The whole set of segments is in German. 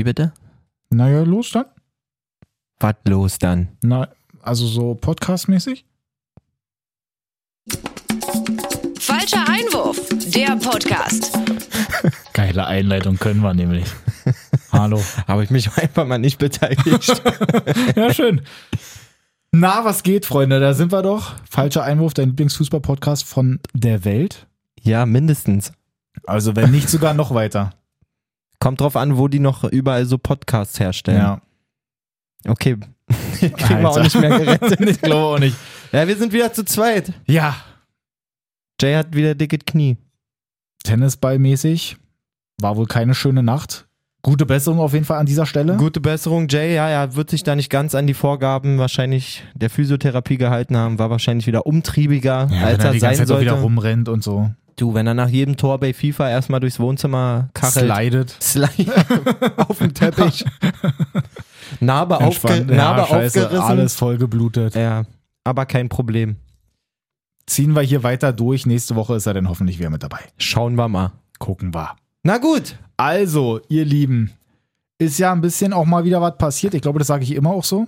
Wie bitte? Naja, los dann. Was los dann? Na, also so podcastmäßig? Falscher Einwurf, der Podcast. Geile Einleitung können wir nämlich. Hallo. Habe ich mich einfach mal nicht beteiligt. Ja, schön. Na, was geht, Freunde? Da sind wir doch. Falscher Einwurf, dein Lieblingsfußball-Podcast von der Welt. ja, mindestens. Also, wenn nicht sogar noch weiter. Kommt drauf an, wo die noch überall so Podcasts herstellen. Ja. Okay. Kriegen wir auch Alter. nicht mehr gerettet. ich glaube auch nicht. ja, wir sind wieder zu zweit. Ja. Jay hat wieder dickes Knie. Tennisballmäßig war wohl keine schöne Nacht. Gute Besserung auf jeden Fall an dieser Stelle. Gute Besserung, Jay. Ja, er wird sich da nicht ganz an die Vorgaben wahrscheinlich der Physiotherapie gehalten haben. War wahrscheinlich wieder umtriebiger, Ja, als wenn er er die ganze sein Zeit auch wieder sollte. rumrennt und so. Du, wenn er nach jedem Tor bei FIFA erstmal durchs Wohnzimmer kachelt. Slidet. Slide auf dem Teppich. Narbe, aufge Entspannt. Narbe ja, scheiße, aufgerissen. alles voll geblutet. Ja, aber kein Problem. Ziehen wir hier weiter durch. Nächste Woche ist er dann hoffentlich wieder mit dabei. Schauen wir mal. Gucken wir. Na gut. Also, ihr Lieben, ist ja ein bisschen auch mal wieder was passiert. Ich glaube, das sage ich immer auch so.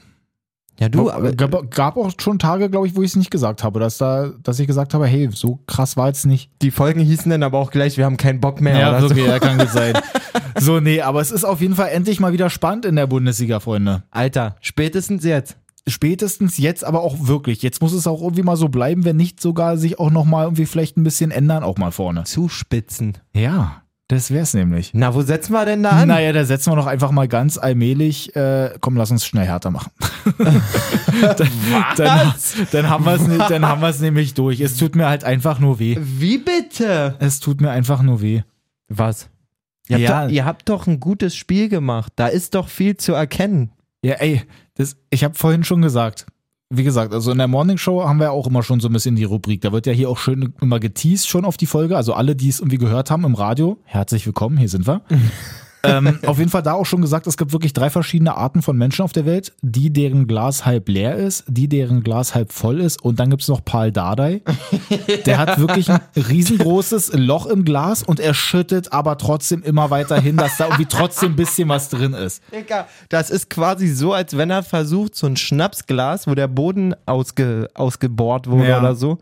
Ja, du, aber gab, gab auch schon Tage, glaube ich, wo ich es nicht gesagt habe, dass da, dass ich gesagt habe, hey, so krass war es nicht. die Folgen hießen dann aber auch gleich, wir haben keinen Bock mehr. oder so. ja, kann gut sein. so, nee, aber es ist auf jeden Fall endlich mal wieder spannend in der Bundesliga, Freunde. Alter, spätestens jetzt. Spätestens jetzt aber auch wirklich. Jetzt muss es auch irgendwie mal so bleiben, wenn nicht sogar sich auch noch mal irgendwie vielleicht ein bisschen ändern, auch mal vorne. Zuspitzen. Ja, das wär's nämlich. Na, wo setzen wir denn da an? Naja, da setzen wir doch einfach mal ganz allmählich. Äh, komm, lass uns schnell härter machen. dann, dann, dann haben wir es ne- dann haben wir es nämlich durch. Es tut mir halt einfach nur weh. Wie bitte? Es tut mir einfach nur weh. Was? Ihr habt, Ja. doch, ihr habt doch ein gutes Spiel gemacht. Da ist doch viel zu erkennen. Ja, ey, das, ich habe vorhin schon gesagt. Wie gesagt, also in der Morning Show haben wir auch immer schon so ein bisschen die Rubrik. Da wird ja hier auch schön immer geteased schon auf die Folge. Also alle, die es irgendwie gehört haben im Radio, herzlich willkommen, hier sind wir. ähm, auf jeden Fall da auch schon gesagt, es gibt wirklich drei verschiedene Arten von Menschen auf der Welt. Die, deren Glas halb leer ist, die, deren Glas halb voll ist und dann gibt's noch Paul Dardai. Der hat wirklich ein riesengroßes Loch im Glas und er schüttet aber trotzdem immer weiter hin, dass da irgendwie trotzdem ein bisschen was drin ist. Digga, das ist quasi so, als wenn er versucht, so ein Schnapsglas, wo der Boden ausge, ausgebohrt wurde Ja. oder so,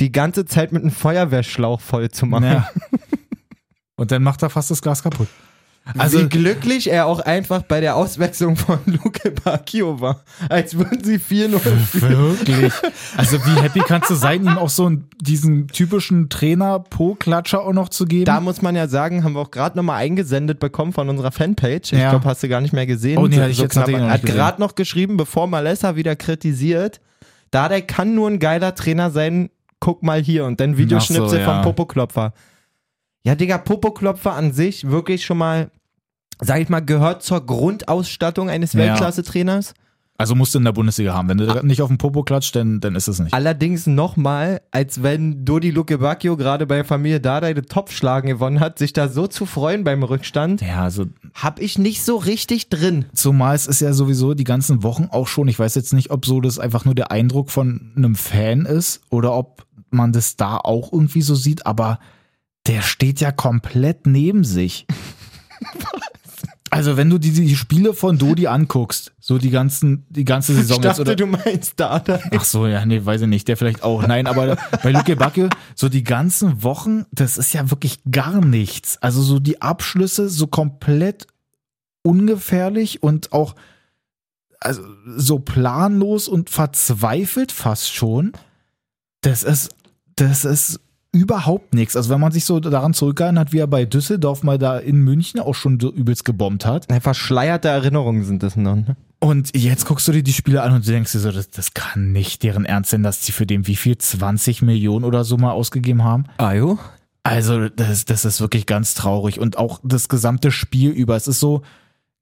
die ganze Zeit mit einem Feuerwehrschlauch voll zu machen. Ja. Und dann macht er fast das Glas kaputt. Also Wie glücklich er auch einfach bei der Auswechslung von Luke Bacchio war. Als würden sie 4-0 führen. wirklich. Also, wie happy kannst du sein, ihm auch so einen, diesen typischen Trainer-Po-Klatscher auch noch zu geben? Da muss man ja sagen, haben wir auch gerade nochmal eingesendet bekommen von unserer Fanpage. Ich Ja. glaube, hast du gar nicht mehr gesehen. Oh, nee, hatte ich jetzt knapp. Er hat gerade noch geschrieben, bevor Malessa wieder kritisiert, da der kann nur ein geiler Trainer sein, guck mal hier und dann Videoschnipsel so, ja. vom Popoklopfer. Ja, Digga, Popoklopfer an sich wirklich schon mal, sag ich mal, gehört zur Grundausstattung eines Ja. Weltklasse-Trainers. also musst du in der Bundesliga haben. Wenn du nicht auf den Popo klatscht, dann, dann ist es nicht. Allerdings nochmal, als wenn Dodi Luke Bacchio gerade bei Familie Dardai den Topfschlagen gewonnen hat, sich da so zu freuen beim Rückstand, Ja, also hab ich nicht so richtig drin. zumal es ist ja sowieso die ganzen Wochen auch schon, ich weiß jetzt nicht, ob so das einfach nur der Eindruck von einem Fan ist oder ob man das da auch irgendwie so sieht, aber der steht ja komplett neben sich. Also wenn du die, die Spiele von Dodi anguckst, so die ganzen, die ganze Ich Saison jetzt, dachte, oder, du meinst Dardai. Ach so, ja, nee, weiß ich nicht. Der vielleicht auch. Nein, aber bei Luke Backe, so die ganzen Wochen, das ist ja wirklich gar nichts. Also so die Abschlüsse so komplett ungefährlich und auch also so planlos und verzweifelt fast schon. Das ist, das ist überhaupt nichts. Also wenn man sich so daran zurückerinnert, wie er bei Düsseldorf mal da in München auch schon so übelst gebombt hat. Verschleierte Erinnerungen sind das noch. Ne? Und jetzt guckst du dir die Spiele an und du denkst dir so, das, das kann nicht deren Ernst sein, dass sie für den wie viel 20 Millionen oder so mal ausgegeben haben. Ajo? Also das, das ist wirklich ganz traurig und auch das gesamte Spiel über. Es ist so,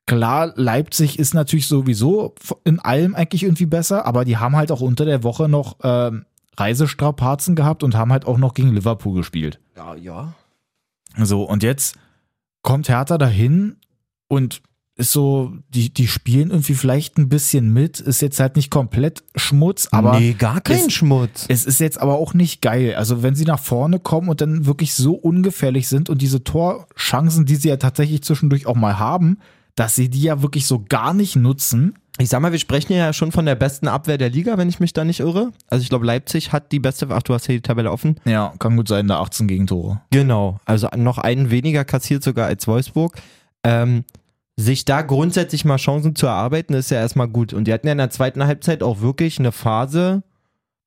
klar, Leipzig ist natürlich sowieso in allem eigentlich irgendwie besser, aber die haben halt auch unter der Woche noch ähm, Reisestrapazen gehabt und haben halt auch noch gegen Liverpool gespielt. Ja, ja. So, und jetzt kommt Hertha dahin und ist so, die, die spielen irgendwie vielleicht ein bisschen mit, ist jetzt halt nicht komplett Schmutz, aber nee, gar kein es- Schmutz. es ist jetzt aber auch nicht geil. Also wenn sie nach vorne kommen und dann wirklich so ungefährlich sind und diese Torchancen, die sie ja tatsächlich zwischendurch auch mal haben, dass sie die ja wirklich so gar nicht nutzen. Ich sag mal, wir sprechen ja schon von der besten Abwehr der Liga, wenn ich mich da nicht irre. Also ich glaube, Leipzig hat die beste, ach, du hast hier die Tabelle offen. Ja, kann gut sein, da 18 Gegentore. Genau, also noch einen weniger kassiert sogar als Wolfsburg. Ähm, sich da grundsätzlich mal Chancen zu erarbeiten, ist ja erstmal gut. Und die hatten ja in der zweiten Halbzeit auch wirklich eine Phase,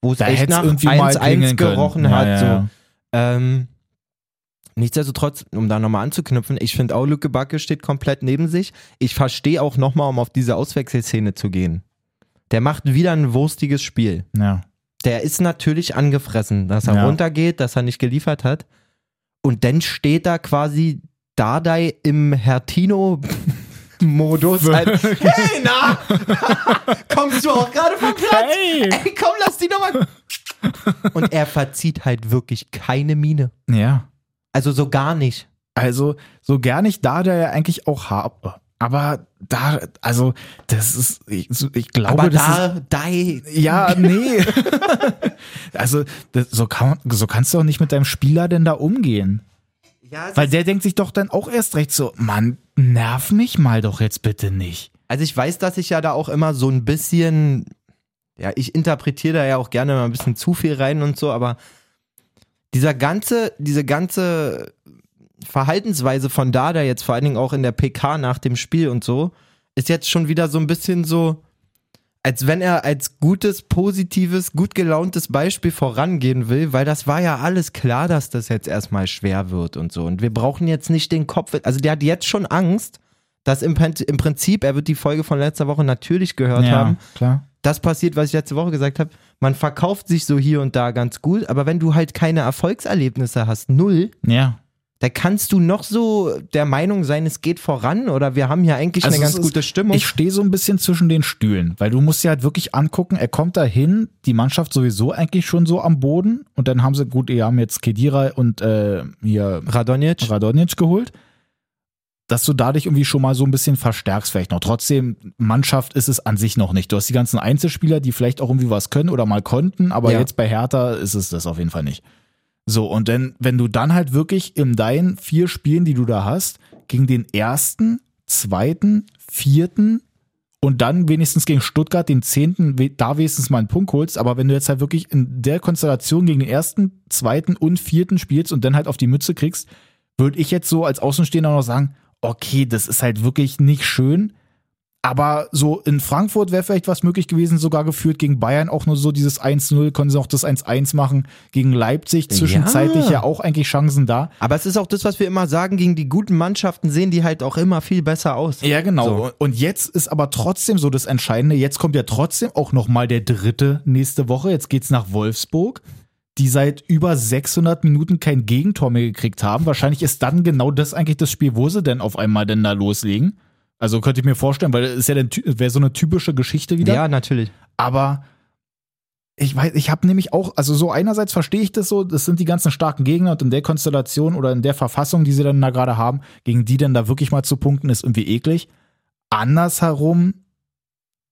wo es echt nach irgendwie mal 1-1 klingeln können. gerochen Ja, hat. ja, so. Ähm, nichtsdestotrotz, um da nochmal anzuknüpfen, ich finde auch Lücke Backe steht komplett neben sich. Ich verstehe auch nochmal, um auf diese Auswechselszene zu gehen. Der macht wieder ein wurstiges Spiel. Ja. Der ist natürlich angefressen, dass er Ja. runtergeht, dass er nicht geliefert hat. Und dann steht da quasi Dardai im Hertino-Modus. halt, hey, na! Kommst du auch gerade vom Platz? Hey! Ey, komm, lass die nochmal. Und er verzieht halt wirklich keine Miene. Ja. Also so gar nicht. Also, so gar nicht da, der ja eigentlich auch habe. Aber da, also, das ist, ich, ich glaube, Aber das da, ist. Ja, nee. also, das, so, kann, so kannst du auch nicht mit deinem Spieler denn da umgehen. ja, Weil der denkt sich doch dann auch erst recht so, Mann, nerv mich mal doch jetzt bitte nicht. Also ich weiß, dass ich ja da auch immer so ein bisschen, ja, ich interpretiere da ja auch gerne mal ein bisschen zu viel rein und so, aber dieser ganze, diese ganze Verhaltensweise von Dada jetzt vor allen Dingen auch in der PK nach dem Spiel und so, ist jetzt schon wieder so ein bisschen so, als wenn er als gutes, positives, gut gelauntes Beispiel vorangehen will, weil das war ja alles klar, dass das jetzt erstmal schwer wird und so. Und wir brauchen jetzt nicht den Kopf, also der hat jetzt schon Angst, dass im, im Prinzip, er wird die Folge von letzter Woche natürlich gehört haben, klar. das passiert, was ich letzte Woche gesagt habe. Man verkauft sich so hier und da ganz gut, aber wenn du halt keine Erfolgserlebnisse hast, null, Ja. da kannst du noch so der Meinung sein, es geht voran oder wir haben ja eigentlich Also eine ganz ist- gute Stimmung. Ich stehe so ein bisschen zwischen den Stühlen, weil du musst dir halt wirklich angucken, er kommt da hin, die Mannschaft sowieso eigentlich schon so am Boden und dann haben sie, gut, die haben jetzt Kedira und äh, hier Radonjic, Radonjic geholt, dass du dadurch irgendwie schon mal so ein bisschen verstärkst vielleicht noch. Trotzdem, Mannschaft ist es an sich noch nicht. Du hast die ganzen Einzelspieler, die vielleicht auch irgendwie was können oder mal konnten, aber Ja. jetzt bei Hertha ist es das auf jeden Fall nicht. So, und dann, wenn du dann halt wirklich in deinen vier Spielen, die du da hast, gegen den ersten, zweiten, vierten und dann wenigstens gegen Stuttgart den zehnten, da wenigstens mal einen Punkt holst, aber wenn du jetzt halt wirklich in der Konstellation gegen den ersten, zweiten und vierten spielst und dann halt auf die Mütze kriegst, würde ich jetzt so als Außenstehender noch sagen, okay, das ist halt wirklich nicht schön. Aber so in Frankfurt wäre vielleicht was möglich gewesen, sogar geführt gegen Bayern auch nur so dieses 1-0, konnten sie auch das 1-1 machen. Gegen Leipzig zwischenzeitlich Ja. ja auch eigentlich Chancen da. aber es ist auch das, was wir immer sagen, gegen die guten Mannschaften sehen die halt auch immer viel besser aus. Ja, genau. So. Und jetzt ist aber trotzdem so das Entscheidende. Jetzt kommt ja trotzdem auch nochmal der dritte nächste Woche. Jetzt geht's nach Wolfsburg, die seit über 600 Minuten kein Gegentor mehr gekriegt haben. Wahrscheinlich ist dann genau das eigentlich das Spiel, wo sie denn auf einmal denn da loslegen. Also könnte ich mir vorstellen, weil es ist ja dann wäre so eine typische Geschichte wieder. Ja, natürlich. Aber ich weiß, ich habe nämlich auch, also so einerseits verstehe ich das so, das sind die ganzen starken Gegner und in der Konstellation oder in der Verfassung, die sie dann da gerade haben, gegen die dann da wirklich mal zu punkten, ist irgendwie eklig. Andersherum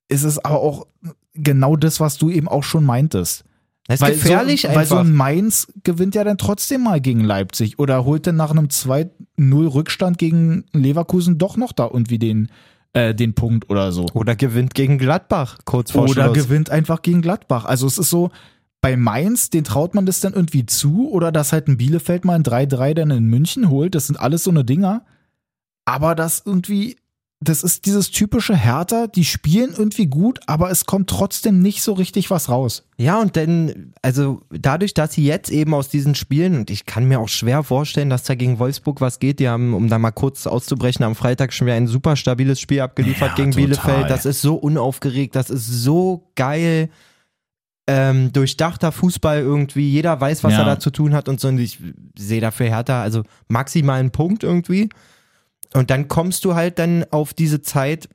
ist es aber auch genau das, was du eben auch schon meintest. Das ist Weil gefährlich so, einfach. Weil so ein Mainz gewinnt ja dann trotzdem mal gegen Leipzig oder holt dann nach einem 2-0-Rückstand gegen Leverkusen doch noch da irgendwie den, äh, den Punkt oder so. oder gewinnt gegen Gladbach kurz vor Oder Schluss. gewinnt einfach gegen Gladbach. Also es ist so, bei Mainz, den traut man das dann irgendwie zu oder dass halt ein Bielefeld mal ein 3-3 dann in München holt. Das sind alles so eine Dinger. Aber das irgendwie, das ist dieses typische Hertha, die spielen irgendwie gut, aber es kommt trotzdem nicht so richtig was raus. Ja, und dann, also dadurch, dass sie jetzt eben aus diesen Spielen, und ich kann mir auch schwer vorstellen, dass da gegen Wolfsburg was geht, die haben, um da mal kurz auszubrechen, am Freitag schon wieder ein super stabiles Spiel abgeliefert Ja, gegen total. Bielefeld. Das ist so unaufgeregt, das ist so geil. Ähm, durchdachter Fußball irgendwie, jeder weiß, was Ja. er da zu tun hat und so. Und ich sehe dafür Hertha, also maximal einen Punkt irgendwie. Und dann kommst du halt dann auf diese Zeit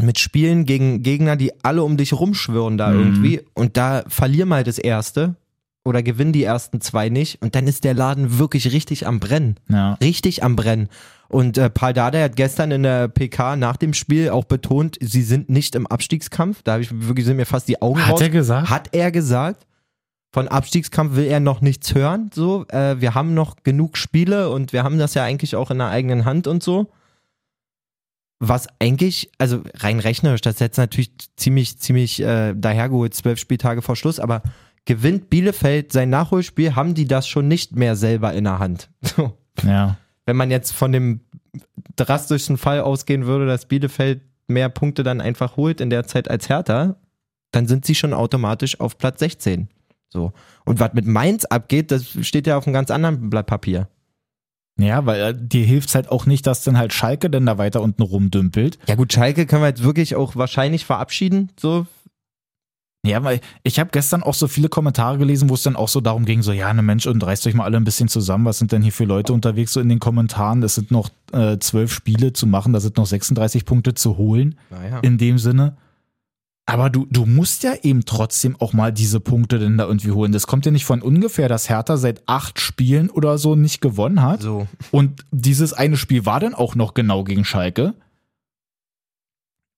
mit Spielen gegen Gegner, die alle um dich rumschwirren da Mhm. irgendwie. Und da verlier mal das erste oder gewinn die ersten zwei nicht. Und dann ist der Laden wirklich richtig am Brennen. Ja. Richtig am Brennen. Und äh, Paul Dardai hat gestern in der PK nach dem Spiel auch betont, sie sind nicht im Abstiegskampf. Da habe ich wirklich sind mir fast die Augen raus. Hat er gesagt? Hat er gesagt. Von Abstiegskampf will er noch nichts hören. So, äh, wir haben noch genug Spiele und wir haben das ja eigentlich auch in der eigenen Hand und so. was eigentlich, also rein rechnerisch, das ist jetzt natürlich ziemlich, ziemlich äh, dahergeholt, zwölf Spieltage vor Schluss, aber gewinnt Bielefeld sein Nachholspiel, haben die das schon nicht mehr selber in der Hand. So. Ja. Wenn man jetzt von dem drastischen Fall ausgehen würde, dass Bielefeld mehr Punkte dann einfach holt in der Zeit als Hertha, dann sind sie schon automatisch auf Platz 16. So. Und was mit Mainz abgeht, das steht ja auf einem ganz anderen Blatt Papier. Ja, weil äh, dir hilft halt auch nicht, dass dann halt Schalke dann da weiter unten rumdümpelt. Ja gut, Schalke können wir jetzt wirklich auch wahrscheinlich verabschieden, so Ja, weil ich habe gestern auch so viele Kommentare gelesen, wo es dann auch so darum ging, so, ja, ne Mensch, und reißt euch mal alle ein bisschen zusammen, was sind denn hier für Leute unterwegs so in den Kommentaren? Es sind noch äh, zwölf Spiele zu machen, da sind noch 36 Punkte zu holen, Naja. in dem Sinne. Aber du, du musst ja eben trotzdem auch mal diese Punkte denn da irgendwie holen. Das kommt ja nicht von ungefähr, dass Hertha seit acht Spielen oder so nicht gewonnen hat. So. Und dieses eine Spiel war dann auch noch genau gegen Schalke.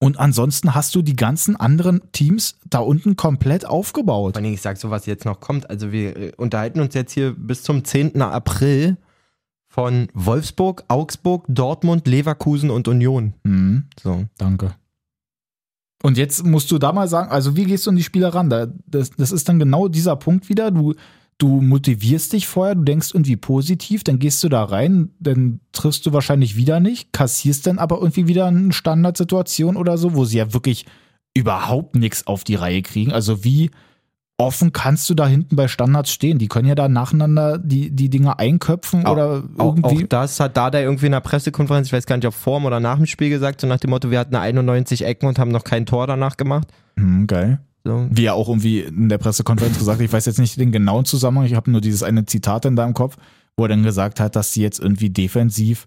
Und ansonsten hast du die ganzen anderen Teams da unten komplett aufgebaut. Vor Dingen, ich sag so, was jetzt noch kommt. Also wir äh, unterhalten uns jetzt hier bis zum 10. April von Wolfsburg, Augsburg, Dortmund, Leverkusen und Union. Mhm, So. danke. Und jetzt musst du da mal sagen, also wie gehst du an die Spieler ran? Da, das, das ist dann genau dieser Punkt wieder. Du, du motivierst dich vorher, du denkst irgendwie positiv, dann gehst du da rein, dann triffst du wahrscheinlich wieder nicht, kassierst dann aber irgendwie wieder eine Standardsituation oder so, wo sie ja wirklich überhaupt nichts auf die Reihe kriegen. Also wie offen kannst du da hinten bei Standards stehen? Die können ja da nacheinander die, die Dinge einköpfen oder Auch, irgendwie. auch das hat Dada irgendwie in der Pressekonferenz, ich weiß gar nicht, ob vor oder nach dem Spiel gesagt, so nach dem Motto, wir hatten 91 Ecken und haben noch kein Tor danach gemacht. Hm, geil. So. wie er auch irgendwie in der Pressekonferenz gesagt hat, ich weiß jetzt nicht den genauen Zusammenhang, ich habe nur dieses eine Zitat in deinem Kopf, wo er dann gesagt hat, dass sie jetzt irgendwie defensiv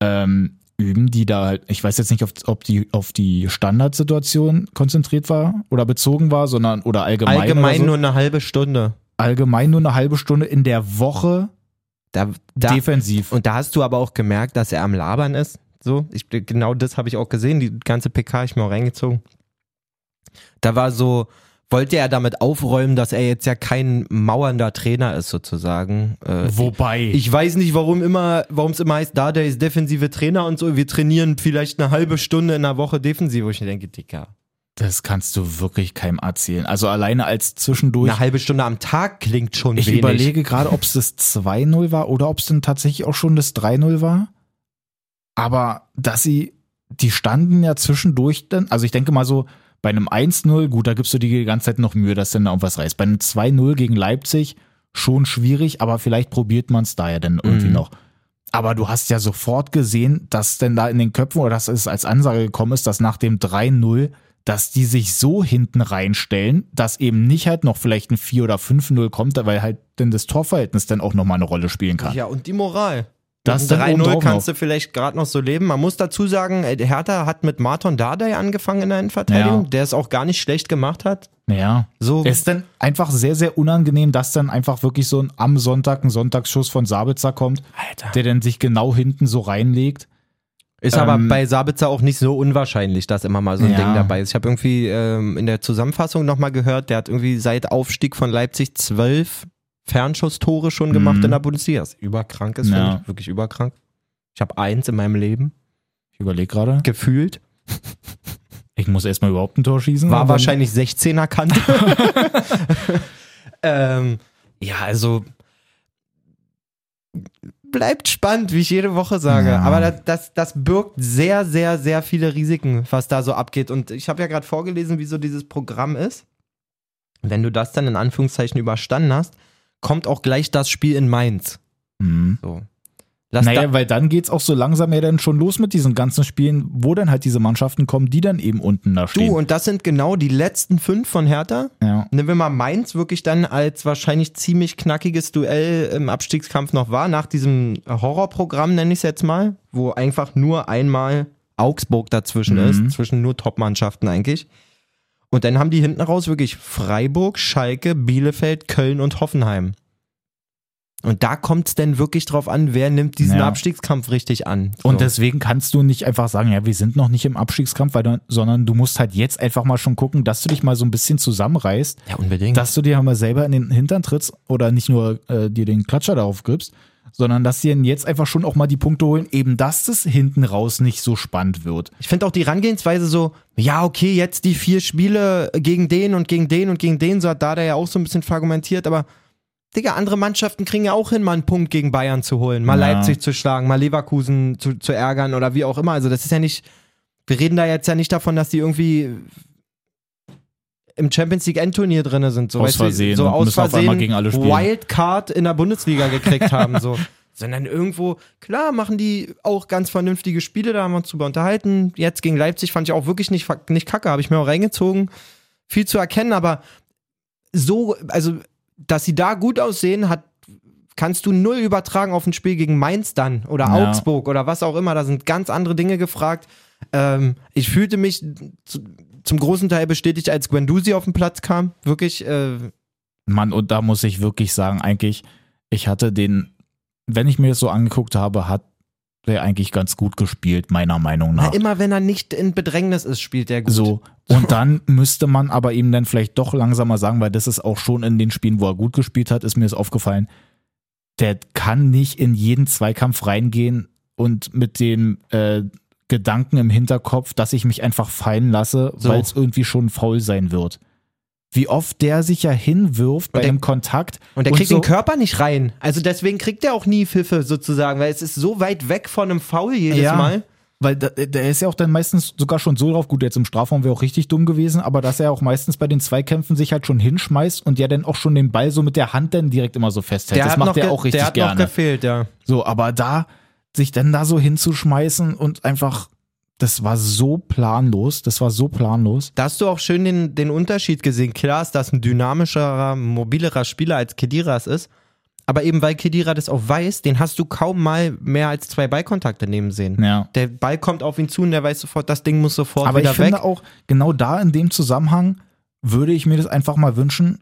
ähm, üben, die da halt, ich weiß jetzt nicht, ob, die auf die Standardsituation konzentriert war oder bezogen war, sondern oder allgemein. Allgemein so. nur eine halbe Stunde. allgemein nur eine halbe Stunde in der Woche Da, da, defensiv. und da hast du aber auch gemerkt, dass er am Labern ist. So, ich, genau das habe ich auch gesehen. Die ganze PK habe ich mir auch reingezogen. Da war so, wollte er damit aufräumen, dass er jetzt ja kein mauernder Trainer ist, sozusagen. Äh, Wobei. ich weiß nicht, warum immer, warum es immer heißt, da der ist defensive Trainer und so. Wir trainieren vielleicht eine halbe Stunde in der Woche defensiv, wo ich mir denke, Dicker. das kannst du wirklich keinem erzählen. Also alleine als zwischendurch. Eine halbe Stunde am Tag klingt schon Ich wenig. überlege gerade, ob es das 2-0 war oder ob es dann tatsächlich auch schon das 3-0 war. Aber dass sie, die standen ja zwischendurch dann, also ich denke mal so, bei einem 1-0, gut, da gibst du dir die ganze Zeit noch Mühe, dass dann da irgendwas reißt. Bei einem 2-0 gegen Leipzig schon schwierig, aber vielleicht probiert man es da ja dann irgendwie Mhm. noch. Aber du hast ja sofort gesehen, dass denn da in den Köpfen oder dass es als Ansage gekommen ist, dass nach dem 3-0, dass die sich so hinten reinstellen, dass eben nicht halt noch vielleicht ein 4 oder 5-0 kommt, weil halt dann das Torverhältnis dann auch nochmal eine Rolle spielen kann. Ja, und die Moral. Das Mit dann einem 3-0 obendrauf kannst du vielleicht gerade noch so leben. Man muss dazu sagen, äh, Hertha hat mit Marton Dardai angefangen in der Innenverteidigung, Ja. der es auch gar nicht schlecht gemacht hat. Ja. So, Es ist dann einfach sehr, sehr unangenehm, dass dann einfach wirklich so ein am Sonntag ein Sonntagsschuss von Sabitzer kommt, Alter. der dann sich genau hinten so reinlegt. Ist aber ähm, bei Sabitzer auch nicht so unwahrscheinlich, dass immer mal so ein Ja. Ding dabei ist. Ich habe irgendwie ähm, in der Zusammenfassung nochmal gehört, der hat irgendwie seit Aufstieg von Leipzig zwölf Fernschusstore schon gemacht Mhm. in der Bundesliga. Das überkrank ist, Ja. finde ich. Wirklich überkrank. Ich habe eins in meinem Leben Ich überlege gerade. gefühlt. Ich muss erstmal überhaupt ein Tor schießen. War wahrscheinlich 16er Kante. ähm, ja, also bleibt spannend, wie ich jede Woche sage. Ja. Aber das, das, das birgt sehr, sehr, sehr viele Risiken, was da so abgeht. Und ich habe ja gerade vorgelesen, wie so dieses Programm ist. Wenn du das dann in Anführungszeichen überstanden hast, kommt auch gleich das Spiel in Mainz. Hm. So. Lass Naja, da, weil dann geht's auch so langsam ja dann schon los mit diesen ganzen Spielen, wo dann halt diese Mannschaften kommen, die dann eben unten da du, stehen. und das sind genau die letzten fünf von Hertha. ja. Nehmen wir mal Mainz wirklich dann als wahrscheinlich ziemlich knackiges Duell im Abstiegskampf noch war, nach diesem Horrorprogramm nenne ich es jetzt mal, wo einfach nur einmal Augsburg dazwischen Mhm. ist, zwischen nur Top-Mannschaften eigentlich. Und dann haben die hinten raus wirklich Freiburg, Schalke, Bielefeld, Köln und Hoffenheim. Und da kommt es dann wirklich drauf an, wer nimmt diesen Ja. Abstiegskampf richtig an. So. Und deswegen kannst du nicht einfach sagen, ja, wir sind noch nicht im Abstiegskampf, weil du, sondern du musst halt jetzt einfach mal schon gucken, dass du dich mal so ein bisschen zusammenreißt, ja, unbedingt. dass du dir mal selber in den Hintern trittst oder nicht nur äh, dir den Klatscher darauf gibst, sondern dass sie jetzt einfach schon auch mal die Punkte holen, eben dass das hinten raus nicht so spannend wird. Ich finde auch die Herangehensweise so, ja, okay, jetzt die vier Spiele gegen den und gegen den und gegen den, so hat Dada ja auch so ein bisschen fragmentiert, aber Digga, andere Mannschaften kriegen ja auch hin, mal einen Punkt gegen Bayern zu holen, mal Ja. Leipzig zu schlagen, mal Leverkusen zu, zu ärgern oder wie auch immer. Also das ist ja nicht, wir reden da jetzt ja nicht davon, dass die irgendwie im Champions League Endturnier drin sind. So, Aus weißt Versehen so und aus Versehen gegen alle spielen. Wildcard in der Bundesliga gekriegt haben. So. Sondern irgendwo, klar, machen die auch ganz vernünftige Spiele, da haben wir uns drüber unterhalten. Jetzt gegen Leipzig fand ich auch wirklich nicht, nicht kacke, habe ich mir auch reingezogen. Viel zu erkennen, aber so, also, dass sie da gut aussehen, hat, kannst du null übertragen auf ein Spiel gegen Mainz dann oder Ja. Augsburg oder was auch immer. Da sind ganz andere Dinge gefragt. Ähm, ich fühlte mich zum großen Teil bestätigt, als Guendouzi auf den Platz kam. Wirklich, äh, Mann, und da muss ich wirklich sagen, eigentlich, ich hatte den, wenn ich mir das so angeguckt habe, hat der eigentlich ganz gut gespielt, meiner Meinung na, nach. immer wenn er nicht in Bedrängnis ist, spielt er gut. So. Und dann müsste man aber ihm dann vielleicht doch langsamer sagen, weil das ist auch schon in den Spielen, wo er gut gespielt hat, ist mir das aufgefallen. Der kann nicht in jeden Zweikampf reingehen und mit dem äh, Gedanken im Hinterkopf, dass ich mich einfach fallen lasse, So. weil es irgendwie schon faul sein wird. Wie oft der sich ja hinwirft bei der- einem Kontakt. Und der kriegt so, den Körper nicht rein. Also deswegen kriegt er auch nie Pfiffe sozusagen, weil es ist so weit weg von einem Foul jedes Ja. Mal. Weil da- der ist ja auch dann meistens sogar schon so drauf, gut, jetzt im Strafraum wäre auch richtig dumm gewesen, aber dass er auch meistens bei den Zweikämpfen sich halt schon hinschmeißt und ja dann auch schon den Ball so mit der Hand dann direkt immer so festhält. Der das macht er auch richtig der hat gerne. noch gefehlt, ja. So, aber da sich dann da so hinzuschmeißen und einfach, das war so planlos, das war so planlos. Da hast du auch schön den, den Unterschied gesehen. Klar ist das ein dynamischerer, mobilerer Spieler als Kedira es ist. Aber eben weil Kedira das auch weiß, den hast du kaum mal mehr als zwei Ballkontakte nehmen sehen. Ja. Der Ball kommt auf ihn zu und der weiß sofort, das Ding muss sofort Aber ich wieder finde weg. auch, genau da in dem Zusammenhang würde ich mir das einfach mal wünschen,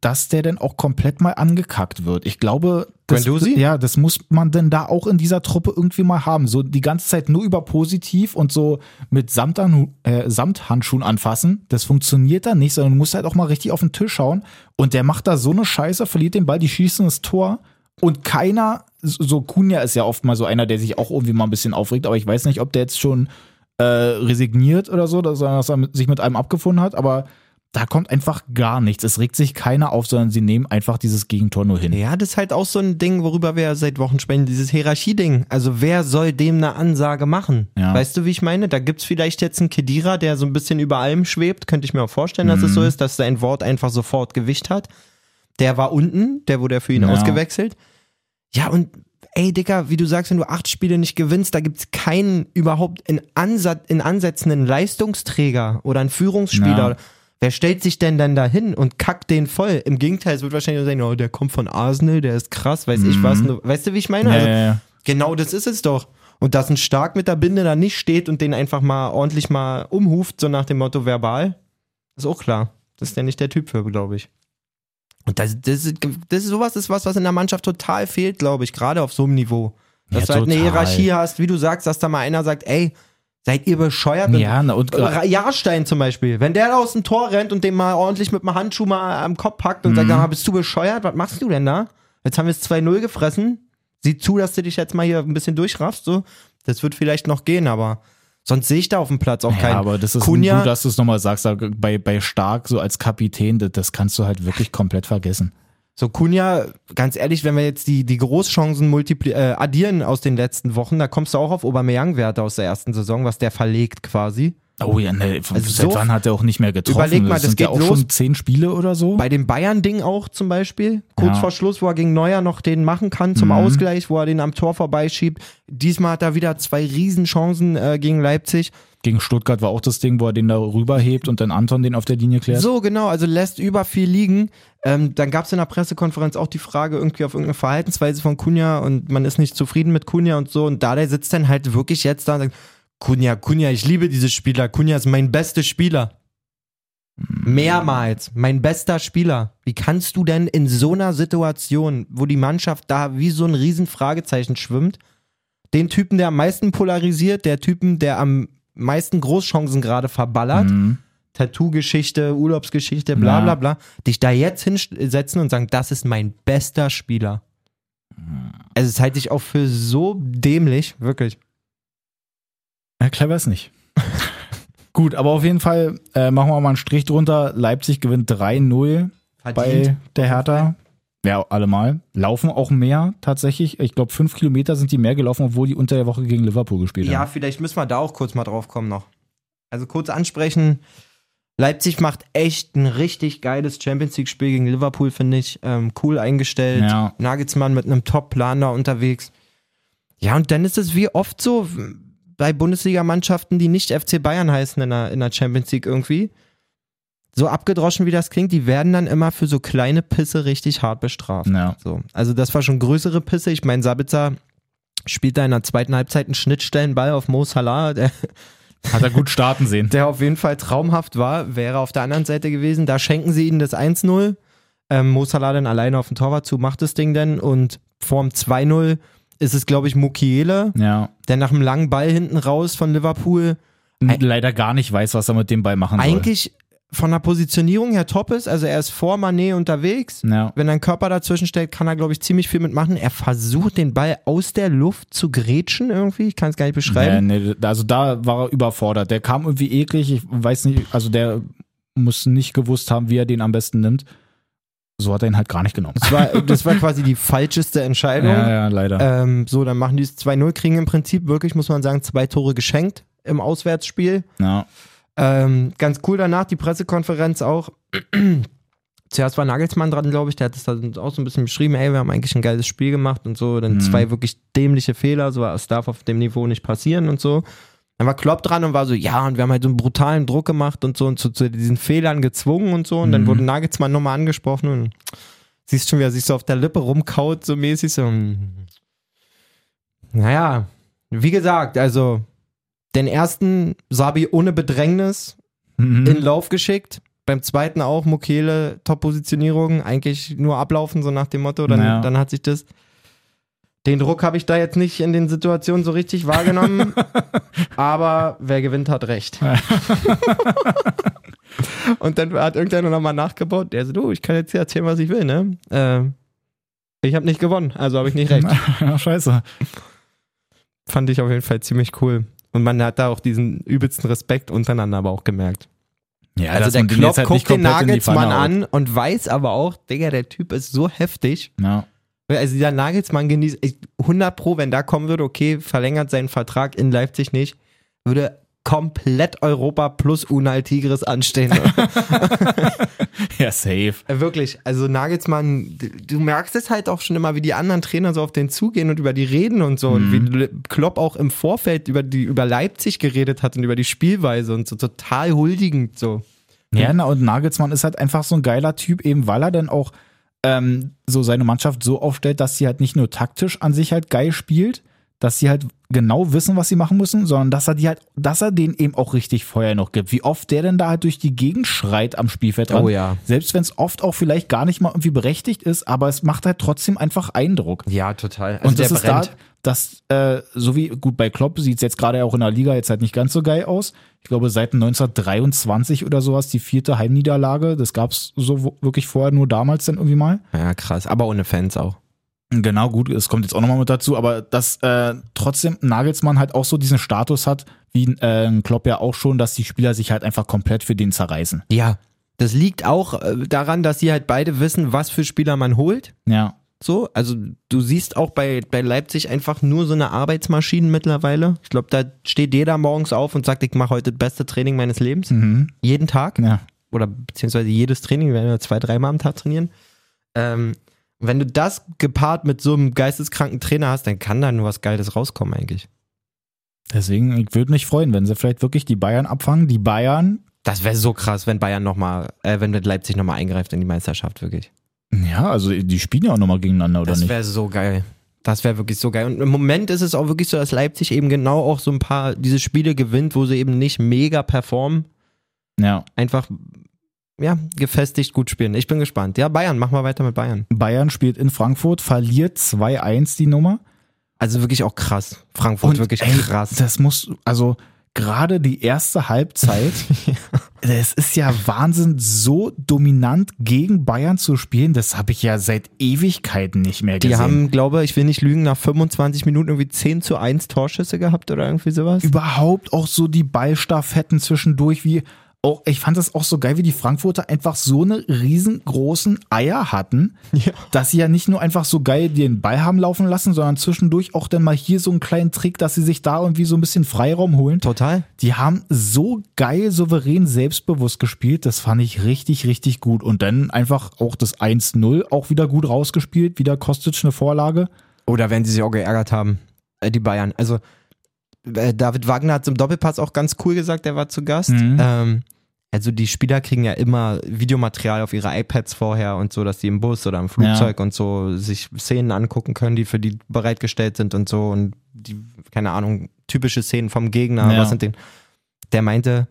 dass der dann auch komplett mal angekackt wird. Ich glaube, das, Guendouzi? ja, das muss man denn da auch in dieser Truppe irgendwie mal haben. So die ganze Zeit nur über positiv und so mit Samtan, äh, Samthandschuhen anfassen. Das funktioniert dann nicht, sondern du musst halt auch mal richtig auf den Tisch schauen. Und der macht da so eine Scheiße, verliert den Ball, die schießen das Tor. Und keiner, so Kunja ist ja oft mal so einer, der sich auch irgendwie mal ein bisschen aufregt, aber ich weiß nicht, ob der jetzt schon äh, resigniert oder so, dass er, sich mit einem abgefunden hat, aber da kommt einfach gar nichts. Es regt sich keiner auf, sondern sie nehmen einfach dieses Gegentor nur hin. Ja, das ist halt auch so ein Ding, worüber wir ja seit Wochen sprechen, dieses Hierarchieding. Also wer soll dem eine Ansage machen? Ja. Weißt du, wie ich meine? Da gibt's vielleicht jetzt einen Kedira, der so ein bisschen über allem schwebt. Könnte ich mir auch vorstellen, dass es Mhm. so ist, dass sein Wort einfach sofort Gewicht hat. Der war unten, der wurde ja für ihn Ja. ausgewechselt. Ja, und ey, Dicker, wie du sagst, wenn du acht Spiele nicht gewinnst, da gibt's keinen überhaupt in, Ansatz, in Ansätzen einen Leistungsträger oder einen Führungsspieler. Ja. Wer stellt sich denn dann da hin und kackt den voll? Im Gegenteil, es wird wahrscheinlich nur sagen, oh, der kommt von Arsenal, der ist krass, weiß ich was. Nur- Weißt du, wie ich meine? Mhm. Ja, Also, ja. Genau das ist es doch. Und dass ein Stark mit der Binde da nicht steht und den einfach mal ordentlich mal umhuft, so nach dem Motto verbal, ist auch klar. Das ist ja nicht der Typ für, glaube ich. Und das, das, ist, das ist sowas ist was, was in der Mannschaft total fehlt, glaube ich, gerade auf so einem Niveau. Dass Ja, du halt eine total. Hierarchie hast, wie du sagst, dass da mal einer sagt, ey, seid ihr bescheuert? Ja, na, und Jahrstein zum Beispiel, wenn der da aus dem Tor rennt und den mal ordentlich mit dem Handschuh mal am Kopf packt und sagt, ah, bist du bescheuert? Was machst du denn da? Jetzt haben wir es 2-0 gefressen. Sieh zu, dass du dich jetzt mal hier ein bisschen durchraffst. So. Das wird vielleicht noch gehen, aber sonst sehe ich da auf dem Platz auch ja, keinen. aber das ist Kunja, gut, dass du es nochmal sagst, bei, bei Stark so als Kapitän, das, das kannst du halt wirklich komplett vergessen. So Kunja, ganz ehrlich, wenn wir jetzt die, die Großchancen multipli äh, addieren aus den letzten Wochen, da kommst du auch auf Aubameyang-Werte aus der ersten Saison, was der verlegt quasi. Oh ja, ne, Also seit so- wann hat er auch nicht mehr getroffen? Überleg mal, das ja geht auch los- schon zehn Spiele oder so. Bei dem Bayern-Ding auch zum Beispiel, kurz Ja. vor Schluss, wo er gegen Neuer noch den machen kann zum Mhm. Ausgleich, wo er den am Tor vorbeischiebt. Diesmal hat er wieder zwei Riesenchancen äh, gegen Leipzig. Gegen Stuttgart war auch das Ding, wo er den da rüberhebt und dann Anton den auf der Linie klärt. So, genau, also lässt über viel liegen. Ähm, dann gab es in der Pressekonferenz auch die Frage irgendwie auf irgendeine Verhaltensweise von Kunja und man ist nicht zufrieden mit Kunja und so. Und da der sitzt dann halt wirklich jetzt da und sagt, Kunja, Kunja, ich liebe diese Spieler. Kunja ist mein bester Spieler. Mehrmals, mein bester Spieler. Wie kannst du denn in so einer Situation, wo die Mannschaft da wie so ein riesen Fragezeichen schwimmt, den Typen, der am meisten polarisiert, der Typen, der am meisten Großchancen gerade verballert, Mhm. Tattoo-Geschichte, Urlaubsgeschichte, bla bla bla, dich da jetzt hinsetzen und sagen, das ist mein bester Spieler. Also, das halte ich auch für so dämlich, wirklich. Ja, clever ist nicht. Gut, aber auf jeden Fall äh, machen wir mal einen Strich drunter. Leipzig gewinnt 3-0 bei der Hertha. Ja, allemal. Laufen auch mehr tatsächlich. Ich glaube, fünf Kilometer sind die mehr gelaufen, obwohl die unter der Woche gegen Liverpool gespielt Ja, haben. vielleicht müssen wir da auch kurz mal drauf kommen noch. Also kurz ansprechen. Leipzig macht echt ein richtig geiles Champions League-Spiel gegen Liverpool, finde ich. Ähm, cool eingestellt. Ja. Nagelsmann mit einem Top-Plan da unterwegs. Ja, und dann ist es wie oft so bei Bundesligamannschaften, die nicht FC Bayern heißen in der, in der Champions League irgendwie. So abgedroschen wie das klingt, die werden dann immer für so kleine Pisse richtig hart bestraft. Ja. So. Also das war schon größere Pisse. Ich meine, Sabitzer spielt da in der zweiten Halbzeit einen Schnittstellenball auf Mo Salah, der, Hat er gut starten sehen. der auf jeden Fall traumhaft war, wäre auf der anderen Seite gewesen. Da schenken sie ihnen das 1-0. Ähm, Mo Salah dann alleine auf den Torwart zu, macht das Ding dann und vorm 2-0 ist es, glaube ich, Mukiele, Ja. der nach einem langen Ball hinten raus von Liverpool leider gar nicht weiß, was er mit dem Ball machen soll. eigentlich von der Positionierung her top ist. Also er ist vor Mané unterwegs. Ja. Wenn ein Körper dazwischen steht, kann er, glaube ich, ziemlich viel mitmachen. Er versucht, den Ball aus der Luft zu grätschen irgendwie. Ich kann es gar nicht Nee, beschreiben. nee, also da war er überfordert. Der kam irgendwie eklig. Ich weiß nicht, also der muss nicht gewusst haben, wie er den am besten nimmt. So hat er ihn halt gar nicht genommen. Das, war, das war quasi die falscheste Entscheidung. Ja, ja, leider. Ähm, so, dann machen die es 2-0, kriegen im Prinzip wirklich, muss man sagen, zwei Tore geschenkt im Auswärtsspiel. Ja. Ähm, ganz cool danach, die Pressekonferenz auch. Zuerst war Nagelsmann dran, glaube ich, der hat das dann auch so ein bisschen beschrieben, ey, wir haben eigentlich ein geiles Spiel gemacht und so. Dann Mhm. zwei wirklich dämliche Fehler, so es darf auf dem Niveau nicht passieren und so. Dann war Klopp dran und war so, ja, und wir haben halt so einen brutalen Druck gemacht und so und zu, zu diesen Fehlern gezwungen und so. Und dann Mhm. wurde Nagelsmann nochmal angesprochen und siehst schon, wie er sich so auf der Lippe rumkaut, so mäßig. So. hm. Naja, wie gesagt, also den ersten Sabi ohne Bedrängnis Mhm. in Lauf geschickt. Beim zweiten auch Mokele, Top-Positionierung, eigentlich nur ablaufen, so nach dem Motto. Dann, Naja. dann hat sich das. Den Druck habe ich da jetzt nicht in den Situationen so richtig wahrgenommen. aber wer gewinnt, hat recht. Und dann hat irgendeiner nochmal nachgebaut. Der so, du, ich kann jetzt hier erzählen, was ich will, ne? Äh, ich habe nicht gewonnen, also habe ich nicht recht. ja, scheiße. Fand ich auf jeden Fall ziemlich cool. Und man hat da auch diesen übelsten Respekt untereinander aber auch gemerkt. Ja, Also der jetzt halt guckt den Nagelsmann an und weiß aber auch, Digga, der Typ ist so heftig. Ja. Also dieser Nagelsmann genießt, ich- 100 pro, wenn da kommen würde, okay, verlängert seinen Vertrag in Leipzig nicht, würde komplett Europa plus Unal Tigris anstehen. ja, safe. Äh, Wirklich, also Nagelsmann, du- merkst es halt auch schon immer, wie die anderen Trainer so auf den zugehen und über die reden und so. Und Mhm. wie Klopp auch im Vorfeld über, die, über Leipzig geredet hat und über die Spielweise und so total huldigend so. Ja, na, und Nagelsmann ist halt einfach so ein geiler Typ, eben weil er dann auch ähm, so seine Mannschaft so aufstellt, dass sie halt nicht nur taktisch an sich halt geil spielt, dass sie halt genau wissen, was sie machen müssen, sondern dass er die halt, dass er denen eben auch richtig Feuer noch gibt. Wie oft der denn da halt durch die Gegend schreit am Spielfeld. Oh ja. Selbst wenn es oft auch vielleicht gar nicht mal irgendwie berechtigt ist, aber es macht halt trotzdem einfach Eindruck. Ja, total. Also Und das der ist brennt. da, dass, äh, so wie, gut, bei Klopp sieht es jetzt gerade auch in der Liga jetzt halt nicht ganz so geil aus. Ich glaube, seit 1923 oder sowas, die vierte Heimniederlage, das gab es so wirklich vorher nur damals dann irgendwie mal. Ja, krass. Aber ohne Fans auch. Genau, gut, es kommt jetzt auch nochmal mit dazu, aber dass äh, trotzdem Nagelsmann halt auch so diesen Status hat, wie äh, Klopp ja auch schon, dass die Spieler sich halt einfach komplett für den zerreißen. Ja. Das liegt auch äh, daran, dass sie halt beide wissen, was für Spieler man holt. Ja. So, also du siehst auch bei, bei Leipzig einfach nur so eine Arbeitsmaschine mittlerweile. Ich glaube, da steht jeder morgens auf und sagt, ich mache heute das beste Training meines Lebens. Mhm. Jeden Tag. Ja. Oder beziehungsweise jedes Training, wir werden ja zwei, dreimal am Tag trainieren. Ähm, wenn du das gepaart mit so einem geisteskranken Trainer hast, dann kann da nur was Geiles rauskommen eigentlich. Deswegen, ich würde mich freuen, wenn sie vielleicht wirklich die Bayern abfangen. Die Bayern, Das wäre so krass, wenn Bayern nochmal, äh, wenn Leipzig nochmal eingreift in die Meisterschaft, wirklich. Ja, also die spielen ja auch nochmal gegeneinander, oder Das nicht? wäre so geil. Das wäre wirklich so geil. Und im Moment ist es auch wirklich so, dass Leipzig eben genau auch so ein paar diese Spiele gewinnt, wo sie eben nicht mega performen. Ja. Einfach, ja, gefestigt gut spielen. Ich bin gespannt. Ja, Bayern, mach mal weiter mit Bayern. Bayern spielt in Frankfurt, verliert 2-1 die Nummer. Also wirklich auch krass. Frankfurt, wirklich ey, krass. Das muss, also gerade die erste Halbzeit, es ist ja Wahnsinn, so dominant gegen Bayern zu spielen. Das habe ich ja seit Ewigkeiten nicht mehr Die gesehen. haben, glaube ich, will nicht lügen, nach 25 Minuten irgendwie 10 zu 1 Torschüsse gehabt oder irgendwie sowas. überhaupt auch so die Ballstaffetten zwischendurch, wie auch, ich fand das auch so geil, wie die Frankfurter einfach so eine riesengroßen Eier hatten, Ja. dass sie ja nicht nur einfach so geil den Ball haben laufen lassen, sondern zwischendurch auch dann mal hier so einen kleinen Trick, dass sie sich da irgendwie so ein bisschen Freiraum holen. Total. Die haben so geil, souverän, selbstbewusst gespielt. Das fand ich richtig, richtig gut. Und dann einfach auch das 1-0 auch wieder gut rausgespielt. Wieder Kostic eine Vorlage. Oder wenn sie sich auch geärgert haben, äh, die Bayern. Also äh, David Wagner hat im Doppelpass auch ganz cool gesagt, der war zu Gast. Mhm. Ähm, also die Spieler kriegen ja immer Videomaterial auf ihre iPads vorher und so, dass die im Bus oder im Flugzeug und so sich Szenen angucken können, die für die bereitgestellt sind und so und die, keine Ahnung, typische Szenen vom Gegner, Ja. was sind den. Der meinte,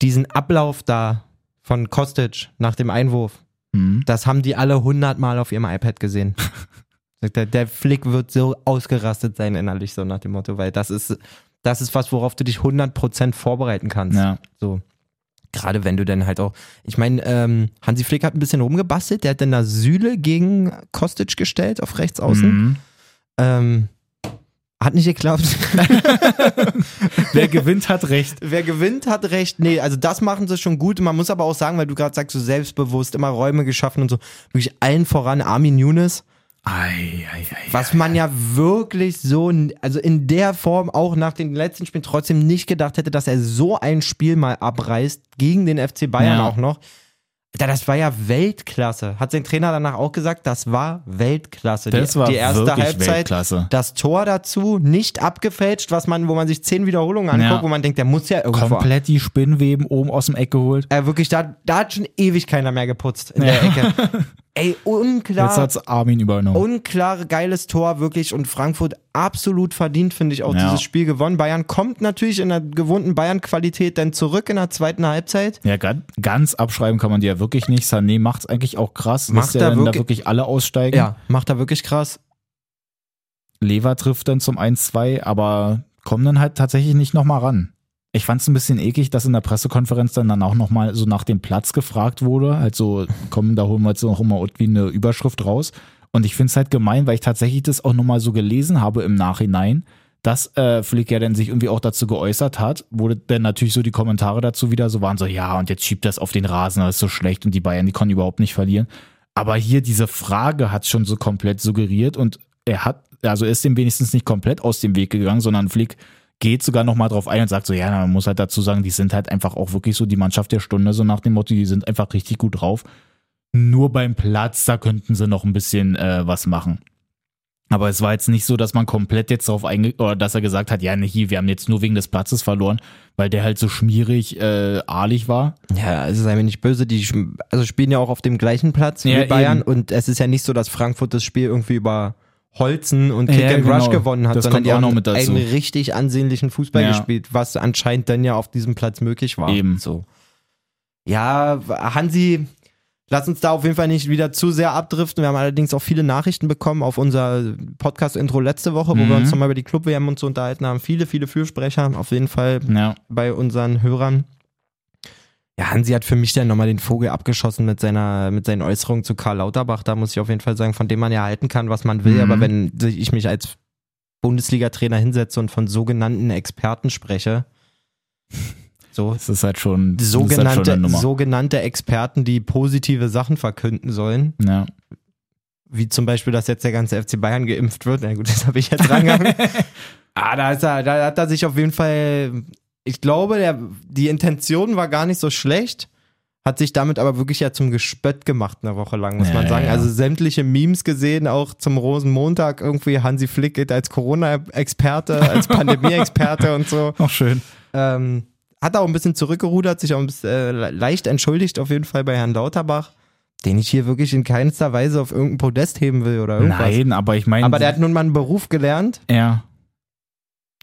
diesen Ablauf da von Kostic nach dem Einwurf, Mhm. das haben die alle hundertmal auf ihrem iPad gesehen. Sagt er, der Flick wird so ausgerastet sein innerlich, so nach dem Motto, weil das ist, das ist was, worauf du dich 100% vorbereiten kannst. Ja. So. Gerade wenn du dann halt auch, ich meine, ähm, Hansi Flick hat ein bisschen rumgebastelt, der hat dann da Süle gegen Kostic gestellt auf rechts außen. Mhm. Ähm, hat nicht geklappt. Wer gewinnt, hat recht. Wer gewinnt, hat recht. Nee, also das machen sie schon gut. Man muss aber auch sagen, weil du gerade sagst, so selbstbewusst, immer Räume geschaffen und so, wirklich allen voran Armin Younes. Ei, ei, ei. Was man ja wirklich so, also in der Form auch nach den letzten Spielen trotzdem nicht gedacht hätte, dass er so ein Spiel mal abreißt, gegen den FC Bayern Ja. auch noch. Das war ja Weltklasse. Hat sein Trainer danach auch gesagt, das war Weltklasse. Das die, war die erste wirklich Halbzeit, Weltklasse. das Tor dazu, nicht abgefälscht, was man, wo man sich zehn Wiederholungen anguckt, Ja. wo man denkt, der muss ja irgendwo. Komplett die Spinnweben oben aus dem Eck geholt. Äh, wirklich, da, da hat schon ewig keiner mehr geputzt in der Ecke. Ey, unklar. Jetzt hat's Armin übernommen. Unklare, geiles Tor, wirklich. Und Frankfurt absolut verdient, finde ich, auch Ja. dieses Spiel gewonnen. Bayern kommt natürlich in der gewohnten Bayern-Qualität dann zurück in der zweiten Halbzeit. Ja, ganz, abschreiben kann man die ja wirklich nicht. Sané macht's eigentlich auch krass, Macht er dann da wirklich- wirklich alle aussteigen. Ja, macht er wirklich krass. Lever trifft dann zum 1-2, aber kommen dann halt tatsächlich nicht nochmal ran. Ich fand es ein bisschen eklig, dass in der Pressekonferenz dann, dann auch nochmal so nach dem Platz gefragt wurde. Halt so, komm, da holen wir jetzt noch mal irgendwie eine Überschrift raus. Und ich finde es halt gemein, weil ich tatsächlich das auch nochmal so gelesen habe im Nachhinein, dass äh, Flick ja dann sich irgendwie auch dazu geäußert hat, wo dann natürlich so die Kommentare dazu wieder so waren, so ja, und jetzt schiebt das auf den Rasen, das ist so schlecht und die Bayern, die konnten überhaupt nicht verlieren. Aber hier diese Frage hat schon so komplett suggeriert und er hat, also er ist dem wenigstens nicht komplett aus dem Weg gegangen, sondern Flick geht sogar nochmal drauf ein und sagt so, ja, man muss halt dazu sagen, die sind halt einfach auch wirklich so die Mannschaft der Stunde, so nach dem Motto, die sind einfach richtig gut drauf. Nur beim Platz, da könnten sie noch ein bisschen äh, was machen. Aber es war jetzt nicht so, dass man komplett jetzt darauf einge oder dass er gesagt hat, ja, nee, hier, wir haben jetzt nur wegen des Platzes verloren, weil der halt so schmierig, äh, ahlig war. Ja, also sei mir nicht böse, die also spielen ja auch auf dem gleichen Platz Ja, wie Bayern eben. und es ist ja nicht so, dass Frankfurt das Spiel irgendwie über Holzen und Kick Ja, and Rush genau. gewonnen hat, Das sondern die auch haben noch mit dazu. einen richtig ansehnlichen Fußball Ja. gespielt, was anscheinend dann ja auf diesem Platz möglich war. Eben. So. Ja, Hansi, lass uns da auf jeden Fall nicht wieder zu sehr abdriften. Wir haben allerdings auch viele Nachrichten bekommen auf unser Podcast-Intro letzte Woche, wo Mhm. wir uns nochmal über die Club-WM und so unterhalten haben. Viele, viele Fürsprecher auf jeden Fall Ja. bei unseren Hörern. Ja, Hansi hat für mich dann nochmal den Vogel abgeschossen mit seiner, mit seinen Äußerungen zu Karl Lauterbach. Da muss ich auf jeden Fall sagen, von dem man ja halten kann, was man will. Mhm. Aber wenn ich mich als Bundesliga-Trainer hinsetze und von sogenannten Experten spreche, so, Das ist halt schon, ist halt schon sogenannte, sogenannte Experten, die positive Sachen verkünden sollen, ja. wie zum Beispiel, dass jetzt der ganze FC Bayern geimpft wird. Na gut, das habe ich jetzt rangehangen. ah, da, ist er, da hat er sich auf jeden Fall, ich glaube, der, die Intention war gar nicht so schlecht, hat sich damit aber wirklich ja zum Gespött gemacht eine Woche lang, muss Ja, man sagen. ja. Also sämtliche Memes gesehen, auch zum Rosenmontag irgendwie Hansi Flick geht als Corona-Experte, als Pandemie-Experte und so. Noch schön. Ähm, hat auch ein bisschen zurückgerudert, sich auch ein bisschen äh, leicht entschuldigt auf jeden Fall bei Herrn Lauterbach, den ich hier wirklich in keinster Weise auf irgendein Podest heben will oder irgendwas. Nein, aber ich meine. Aber der hat nun mal einen Beruf gelernt, ja.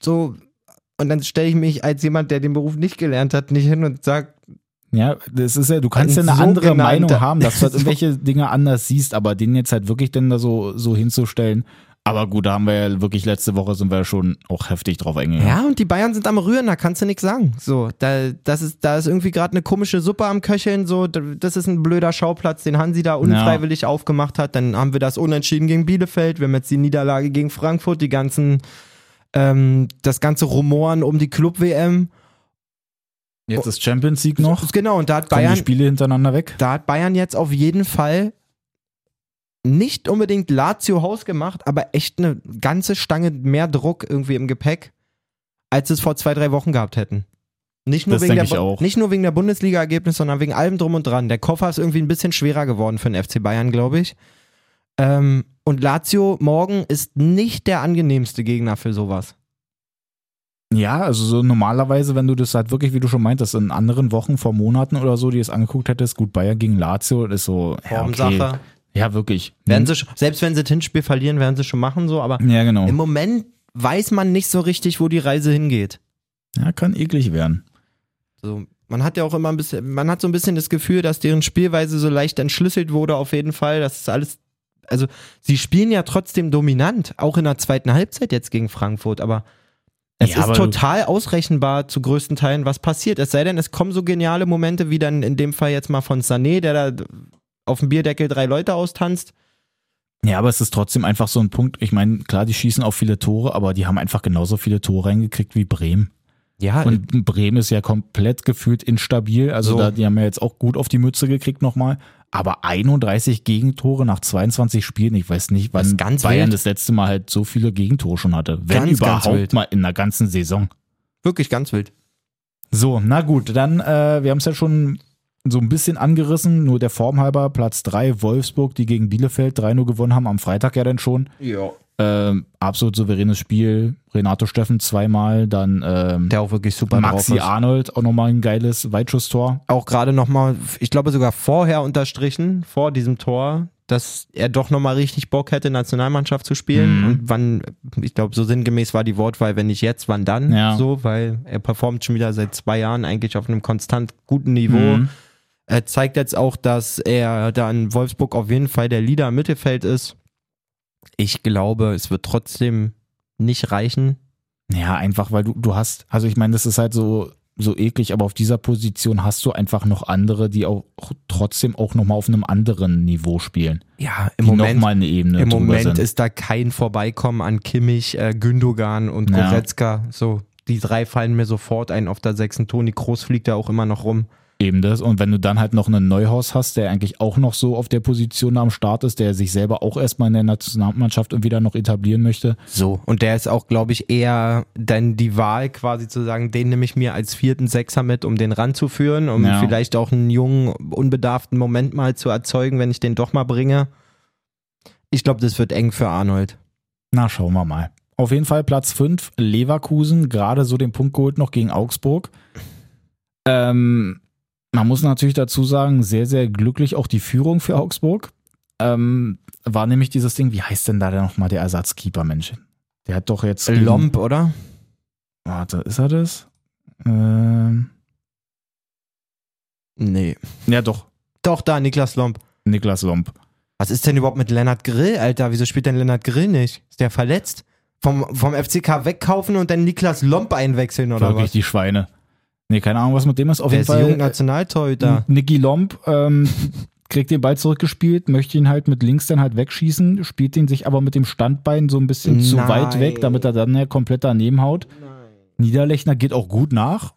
so und dann stelle ich mich als jemand, der den Beruf nicht gelernt hat, nicht hin und sag, Ja, das ist ja, du kannst ja Ein eine andere sogenannter- Meinung haben, dass du halt So. irgendwelche Dinge anders siehst, aber den jetzt halt wirklich dann da so, so hinzustellen, Aber gut, da haben wir ja wirklich letzte Woche sind wir schon auch heftig drauf eingegangen. Ja, und die Bayern sind am Rühren, da kannst du nichts sagen. So, da, das ist, da ist irgendwie gerade eine komische Suppe am Köcheln, so, das ist ein blöder Schauplatz, den Hansi da unfreiwillig aufgemacht hat. Dann haben wir das Unentschieden gegen Bielefeld, wir haben jetzt die Niederlage gegen Frankfurt, die ganzen, ähm, das ganze Rumoren um die Club-WM. Jetzt ist Champions League noch. Genau, und da hat Kommen die Bayern, Spiele hintereinander weg. da hat Bayern jetzt auf jeden Fall nicht unbedingt Lazio hausgemacht, aber echt eine ganze Stange mehr Druck irgendwie im Gepäck, als es vor zwei, drei Wochen gehabt hätten. Nicht nur, Das wegen der, Bu- auch. nicht nur wegen der Bundesliga-Ergebnis, sondern wegen allem drum und dran. Der Koffer ist irgendwie ein bisschen schwerer geworden für den FC Bayern, glaube ich. Ähm, und Lazio morgen ist nicht der angenehmste Gegner für sowas. Ja, also so normalerweise, wenn du das halt wirklich, wie du schon meintest, in anderen Wochen vor Monaten oder so, die es angeguckt hättest, gut, Bayern gegen Lazio, das ist so, ja, okay. Ja, wirklich. Werden sie, sch- selbst wenn sie das Hinspiel verlieren, werden sie schon machen, so, aber ja, genau. im Moment weiß man nicht so richtig, wo die Reise hingeht. Ja, kann eklig werden. So, man hat ja auch immer ein bisschen, man hat so ein bisschen das Gefühl, dass deren Spielweise so leicht entschlüsselt wurde, auf jeden Fall. Das ist alles, also sie spielen ja trotzdem dominant, auch in der zweiten Halbzeit jetzt gegen Frankfurt, aber es Ja, ist aber total ausrechenbar zu größten Teilen, was passiert. Es sei denn, es kommen so geniale Momente wie dann in dem Fall jetzt mal von Sané, der da auf dem Bierdeckel drei Leute austanzt. Ja, aber es ist trotzdem einfach so ein Punkt. Ich meine, klar, die schießen auch viele Tore, aber die haben einfach genauso viele Tore reingekriegt wie Bremen. Ja, Und Bremen ist ja komplett gefühlt instabil. Also So. da, die haben ja jetzt auch gut auf die Mütze gekriegt nochmal. Aber 31 Gegentore nach 22 Spielen, ich weiß nicht, Das wann ist ganz Bayern wild. das letzte Mal halt so viele Gegentore schon hatte. Wenn Ganz, ganz überhaupt wild. mal in der ganzen Saison. wirklich ganz wild. So, na gut, dann, äh, wir haben es ja schon so ein bisschen angerissen, nur der Form halber, Platz 3, Wolfsburg, die gegen Bielefeld 3-0 gewonnen haben, am Freitag ja dann schon. Ja. Ähm, absolut souveränes Spiel. Renato Steffen zweimal, dann ähm, Der auch wirklich super Maxi. Arnold auch nochmal ein geiles Weitschusstor. auch gerade nochmal, ich glaube sogar vorher unterstrichen, vor diesem Tor, dass er doch nochmal richtig Bock hätte, Nationalmannschaft zu spielen. Mhm. Und wann, ich glaube, so sinngemäß war die Wortwahl, wenn nicht jetzt, wann dann? Ja. So, weil er performt schon wieder seit zwei Jahren eigentlich auf einem konstant guten Niveau. Mhm. Er zeigt jetzt auch, dass er da in Wolfsburg auf jeden Fall der Leader im Mittelfeld ist. Ich glaube, es wird trotzdem nicht reichen. Ja, einfach, weil du, du hast, also ich meine, das ist halt so, so eklig, aber auf dieser Position hast du einfach noch andere, die auch trotzdem auch nochmal auf einem anderen Niveau spielen. Ja, im die Moment nochmal eine Ebene Im Moment sind. ist da kein Vorbeikommen an Kimmich, äh, Gündogan und Ja. Goretzka. So, die drei fallen mir sofort ein auf der sechsten. Toni Kroos fliegt da auch immer noch rum. Eben das. Und wenn du dann halt noch einen Neuhaus hast, der eigentlich auch noch so auf der Position am Start ist, der sich selber auch erstmal in der Nationalmannschaft und wieder noch etablieren möchte. So. Und der ist auch, glaube ich, eher dann die Wahl, quasi zu sagen, den nehme ich mir als vierten Sechser mit, um den ranzuführen, um Ja. vielleicht auch einen jungen, unbedarften Moment mal zu erzeugen, wenn ich den doch mal bringe. Ich glaube, das wird eng für Arnold. Na, schauen wir mal. Auf jeden Fall Platz 5, Leverkusen, gerade so den Punkt geholt noch gegen Augsburg. Ähm, man muss natürlich dazu sagen, sehr, sehr glücklich auch die Führung für Augsburg. Ähm, war nämlich dieses Ding, wie heißt denn da denn nochmal der Ersatzkeeper, Mensch? Der hat doch jetzt. Lomp, oder? Warte, ist er das? Ähm, Nee. ja, doch. Doch, da, Niklas Lomp. Niklas Lomp. Was ist denn überhaupt mit Lennart Grill, Alter? Wieso spielt denn Lennart Grill nicht? Ist der verletzt? Vom, vom FCK wegkaufen und dann Niklas Lomp einwechseln oder Wirklich was? die Schweine. Nee, keine Ahnung, was mit dem ist. Auf Der jeden ist jung Fall. Nationaltorhüter. Niki Lomp ähm, kriegt den Ball zurückgespielt, möchte ihn halt mit links dann halt wegschießen, spielt ihn sich aber mit dem Standbein so ein bisschen zu Nein. weit weg, damit er dann ja komplett daneben haut. Niederlechner geht auch gut nach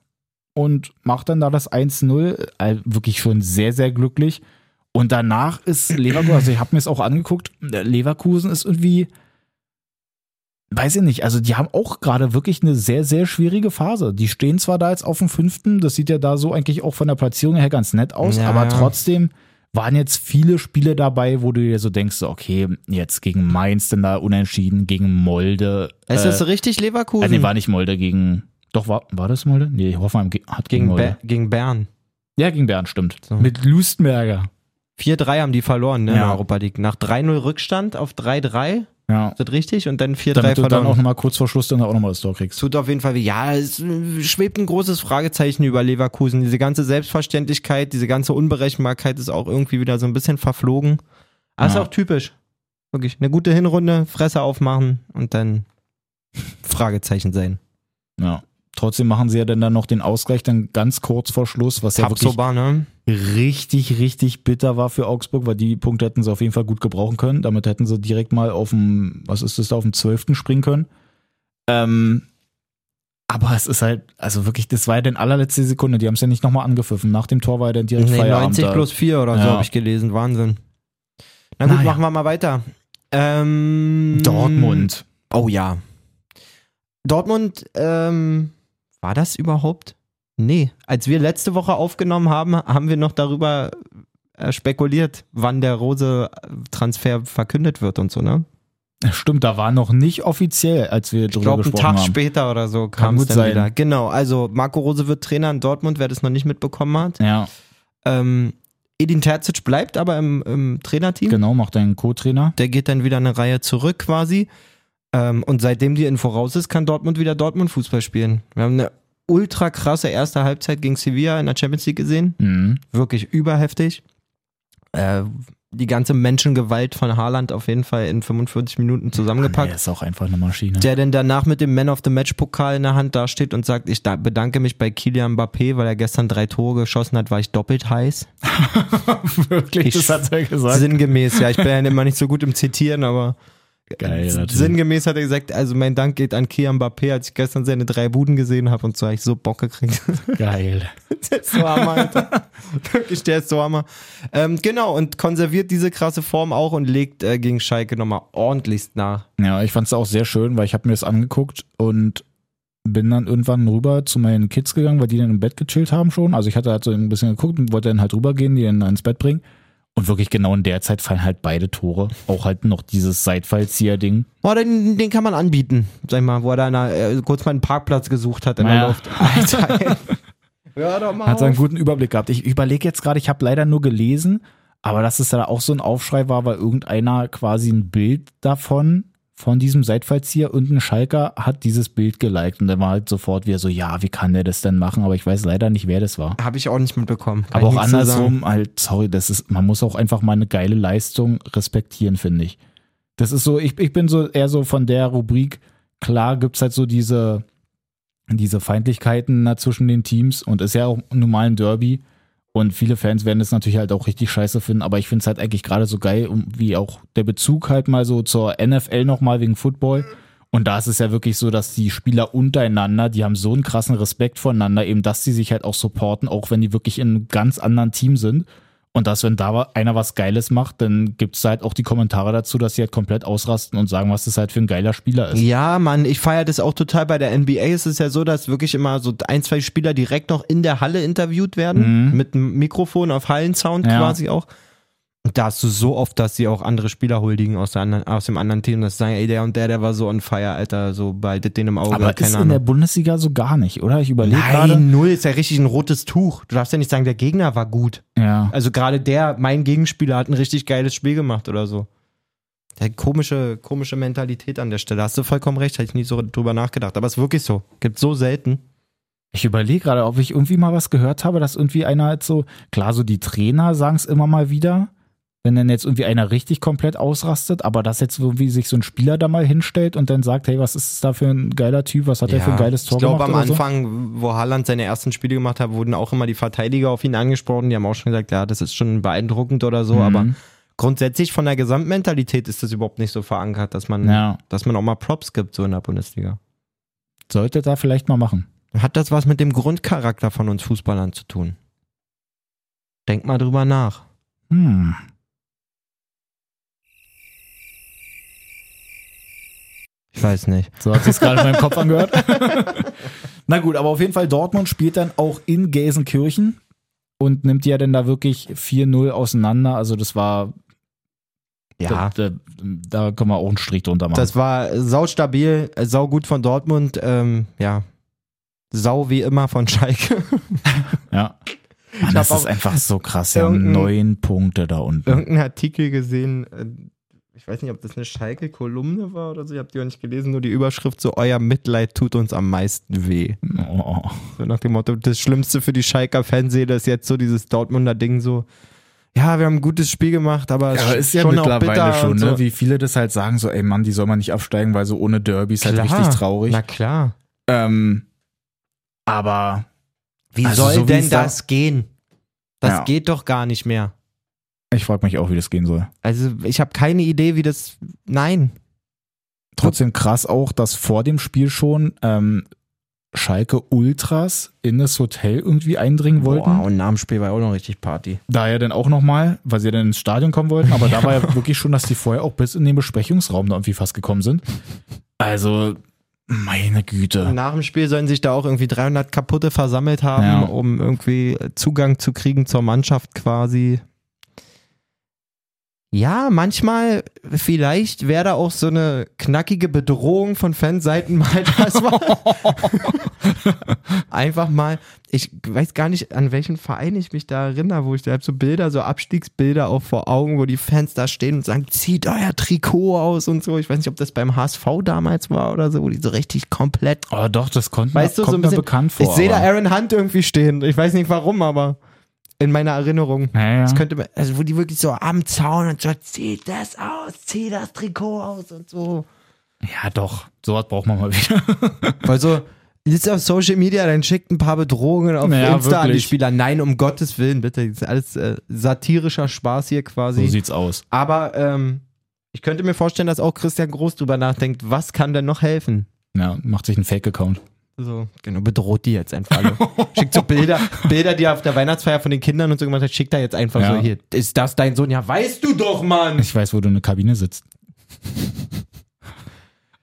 und macht dann da das 1-0. Äh, wirklich schon sehr, sehr glücklich. Und danach ist Leverkusen, also ich habe mir es auch angeguckt, Leverkusen ist irgendwie, weiß ich nicht, also die haben auch gerade wirklich eine sehr, sehr schwierige Phase. Die stehen zwar da jetzt auf dem fünften, das sieht ja da so eigentlich auch von der Platzierung her ganz nett aus, Ja, aber trotzdem waren jetzt viele Spiele dabei, wo du dir so denkst, okay, jetzt gegen Mainz denn da unentschieden, gegen Molde. Ist äh, das richtig Leverkusen? äh, nee, war nicht Molde gegen. Doch, war, war das Molde? Nee, Hoffenheim hat gegen, gegen, Molde. Be gegen Bern. Ja, gegen Bern, stimmt. So. Mit Lustenberger. 4-3 haben die verloren, ne, in Ja. der Europa League. Nach 3-0 Rückstand auf 3-3, Ja. ist das richtig? Und dann 4-3 Damit du dann auch nochmal kurz vor Schluss dann auch nochmal das Tor kriegst. Tut auf jeden Fall weh. Ja, es schwebt ein großes Fragezeichen über Leverkusen. Diese ganze Selbstverständlichkeit, diese ganze Unberechenbarkeit ist auch irgendwie wieder so ein bisschen verflogen. Aber ist Ja. auch typisch. Wirklich eine gute Hinrunde, Fresse aufmachen und dann Fragezeichen sein. Ja. Trotzdem machen sie ja dann, dann noch den Ausgleich dann ganz kurz vor Schluss, was ja wirklich ne? richtig, richtig bitter war für Augsburg, weil die Punkte hätten sie auf jeden Fall gut gebrauchen können. Damit hätten sie direkt mal auf dem, was ist das da, auf dem 12. springen können. Ähm, aber es ist halt, also wirklich, das war ja dann allerletzte Sekunde. Die haben es ja nicht nochmal angepfiffen. Nach dem Tor war ja dann direkt Nee, Feierabend. 90 da. plus 4 oder so Ja. habe ich gelesen. Wahnsinn. Na gut, Naja. machen wir mal weiter. Ähm, Dortmund. Oh ja. Dortmund, ähm, war das überhaupt? Nee. Als wir letzte Woche aufgenommen haben, haben wir noch darüber äh, spekuliert, wann der Rose-Transfer verkündet wird und so, ne? Stimmt, da war noch nicht offiziell, als wir Ich drüber glaube, einen gesprochen Tag haben. später oder so kam es gut dann sein. wieder. Genau, also Marco Rose wird Trainer in Dortmund, wer das noch nicht mitbekommen hat. Ja, Ähm, Edin Terzic bleibt aber im, im Trainerteam. genau, macht einen Co-Trainer. Der geht dann wieder eine Reihe zurück quasi. Ähm, und seitdem die Info raus ist, kann Dortmund wieder Dortmund-Fußball spielen. Wir haben eine ultra krasse erste Halbzeit gegen Sevilla in der Champions League gesehen. Mhm. Wirklich überheftig. Äh, die ganze Menschengewalt von Haaland auf jeden Fall in 45 Minuten zusammengepackt. ist auch einfach eine Maschine. Der dann danach mit dem Man of the Match Pokal in der Hand dasteht und sagt, ich da- bedanke mich bei Kilian Mbappé, weil er gestern drei Tore geschossen hat, war ich doppelt heiß. Wirklich, Ich- das hat er gesagt. Sinngemäß, ja, ich bin ja immer nicht so gut im Zitieren, aber Geil, sinngemäß hat er gesagt, also mein Dank geht an Kilian Mbappé, als ich gestern seine drei Buden gesehen habe und so habe ich so Bock gekriegt. Geil. der ist so hammer, Alter. Wirklich, der ist so hammer. Ähm, genau, und konserviert diese krasse Form auch und legt äh, gegen Schalke nochmal ordentlichst nach. Ja, ich fand es auch sehr schön, weil ich habe mir das angeguckt und bin dann irgendwann rüber zu meinen Kids gegangen, weil die dann im Bett gechillt haben schon. Also ich hatte halt so ein bisschen geguckt und wollte dann halt rübergehen, die dann ins Bett bringen. Und wirklich genau in der Zeit fallen halt beide Tore. Auch halt noch dieses Seitfallzieher-Ding. Boah, den, den kann man anbieten, sag ich mal, wo er da in der, äh, kurz mal einen Parkplatz gesucht hat in Naja. der Luft. Alter, hör doch mal Hat so einen auf. guten Überblick gehabt. Ich überlege jetzt gerade, ich habe leider nur gelesen, aber dass es da auch so ein Aufschrei war, weil irgendeiner quasi ein Bild davon, von diesem Seitfallzieher und ein Schalker hat dieses Bild geliked und dann war halt sofort wieder so, ja, wie kann der das denn machen? Aber ich weiß leider nicht, wer das war. Habe ich auch nicht mitbekommen. Kann Aber auch andersrum, halt, sorry, das ist, man muss auch einfach mal eine geile Leistung respektieren, finde ich. Das ist so, ich, ich bin so eher so von der Rubrik, klar gibt's halt so diese, diese Feindlichkeiten zwischen den Teams und ist ja auch nun mal ein Derby. Und viele Fans werden das natürlich halt auch richtig scheiße finden, aber ich finde es halt eigentlich gerade so geil, wie auch der Bezug halt mal so zur NFL nochmal wegen Football. Und da ist es ja wirklich so, dass die Spieler untereinander, die haben so einen krassen Respekt voneinander, eben, dass sie sich halt auch supporten, auch wenn die wirklich in einem ganz anderen Team sind. Und dass, wenn da einer was Geiles macht, dann gibt es halt auch die Kommentare dazu, dass sie halt komplett ausrasten und sagen, was das halt für ein geiler Spieler ist. Ja, Mann, ich feiere das auch total. Bei der NBA ist es ja so, dass wirklich immer so ein, zwei Spieler direkt noch in der Halle interviewt werden, Mhm. mit einem Mikrofon auf Hallensound Ja. quasi auch. Und da hast du so oft, dass sie auch andere Spieler huldigen aus, der anderen, aus dem anderen Team, dass sie sagen, ey, der und der, der war so on fire, Alter, so behaltet den im Auge, Aber keine ist in der Ahnung. Bundesliga so gar nicht, oder? Ich überlege gerade. Nein, null ist ja richtig ein rotes Tuch. Du darfst ja nicht sagen, der Gegner war gut. Ja. Also gerade der, mein Gegenspieler, hat ein richtig geiles Spiel gemacht oder so. Der komische, komische Mentalität an der Stelle. Hast du vollkommen recht, hätte ich nie so drüber nachgedacht. Aber es ist wirklich so. Gibt so selten. Ich überlege gerade, ob ich irgendwie mal was gehört habe, dass irgendwie einer halt so, klar, so die Trainer sagen es immer mal wieder, wenn dann jetzt irgendwie einer richtig komplett ausrastet, aber dass jetzt irgendwie sich so ein Spieler da mal hinstellt und dann sagt, hey, was ist das da für ein geiler Typ, was hat der für ein geiles Tor ich glaube, gemacht am oder so? Anfang, wo Haaland seine ersten Spiele gemacht hat, wurden auch immer die Verteidiger auf ihn angesprochen. Die haben auch schon gesagt, ja, das ist schon beeindruckend oder so. Mhm. Aber grundsätzlich von der Gesamtmentalität ist das überhaupt nicht so verankert, dass man, Ja, dass man auch mal Props gibt, so in der Bundesliga. sollte da vielleicht mal machen. Hat das was mit dem Grundcharakter von uns Fußballern zu tun? Denk mal drüber nach. Hm. Ich weiß nicht. So hat sich gerade in meinem Kopf angehört. Na gut, aber auf jeden Fall Dortmund spielt dann auch in Gelsenkirchen und nimmt ja dann da wirklich 4-0 auseinander. Also das war, Ja, da, da, da können wir auch einen Strich drunter machen. das war saustabil, saugut von Dortmund. Ähm, ja, sau wie immer von Schalke. Ja. Mann, das ist einfach so krass. Irgendein- neun Punkte da unten. Irgendeinen Artikel gesehen, äh, ich weiß nicht, ob das eine Schalke-Kolumne war oder so, ich habe die auch nicht gelesen, nur die Überschrift so, euer Mitleid tut uns am meisten weh. Oh. So nach dem Motto, das Schlimmste für die Schalker Fanseele ist jetzt so dieses Dortmunder Ding so, ja, wir haben ein gutes Spiel gemacht, aber, es Aber ist ja schon auch mittlerweile bitter schon, ne? so. Wie viele das halt sagen, so, ey Mann, die soll man nicht absteigen, weil so ohne Derby ist halt richtig traurig. Na klar. Ähm, aber Wie Also soll so wie denn es da- das gehen? Das Ja. geht doch gar nicht mehr. Ich frage mich auch, wie das gehen soll. Also ich habe keine Idee, wie das. Nein. Trotzdem krass auch, dass vor dem Spiel schon ähm, Schalke Ultras in das Hotel irgendwie eindringen wollten. Boah, und nach dem Spiel war auch noch richtig Party. Da ja dann auch nochmal, weil sie dann ins Stadion kommen wollten, aber da war ja wirklich schon, dass die vorher auch bis in den Besprechungsraum da irgendwie fast gekommen sind. Also, meine Güte. Nach dem Spiel sollen sich da auch irgendwie 300 Kaputte versammelt haben, Ja. um irgendwie Zugang zu kriegen zur Mannschaft quasi. Ja, manchmal, vielleicht wäre da auch so eine knackige Bedrohung von Fanseiten mal das war. Einfach mal, ich weiß gar nicht, an welchen Verein ich mich da erinnere, wo ich da so Bilder, so Abstiegsbilder auch vor Augen, wo die Fans da stehen und sagen, zieht euer Trikot aus und so. Ich weiß nicht, ob das beim HSV damals war oder so, wo die so richtig komplett Oh doch, das konnte Weißt du, kommt so ein mir bisschen. bekannt vor. ich sehe da Aaron Hunt irgendwie stehen. Ich weiß nicht warum, aber in meiner Erinnerung. Ja, ja. Das könnte, man- also wo die wirklich so am Zaun und so, zieh das aus, zieh das Trikot aus und so. ja, doch. Sowas braucht man mal wieder. Weil so, ist auf Social Media, dann schickt ein paar Bedrohungen auf Ja, Insta an die wirklich. Spieler. Nein, um Gottes Willen, bitte. Das ist alles äh, satirischer Spaß hier quasi. so sieht's aus. aber ähm, ich könnte mir vorstellen, dass auch Christian Groß drüber nachdenkt, was kann denn noch helfen? Ja, macht sich ein Fake-Account. So, genau, bedroht die jetzt einfach alle. Schickt so Bilder, Bilder, die er auf der Weihnachtsfeier von den Kindern und so gemacht hat, schickt er jetzt einfach Ja. so hier. Ist das dein Sohn? Ja, weißt du doch, Mann! Ich weiß, wo du in der Kabine sitzt.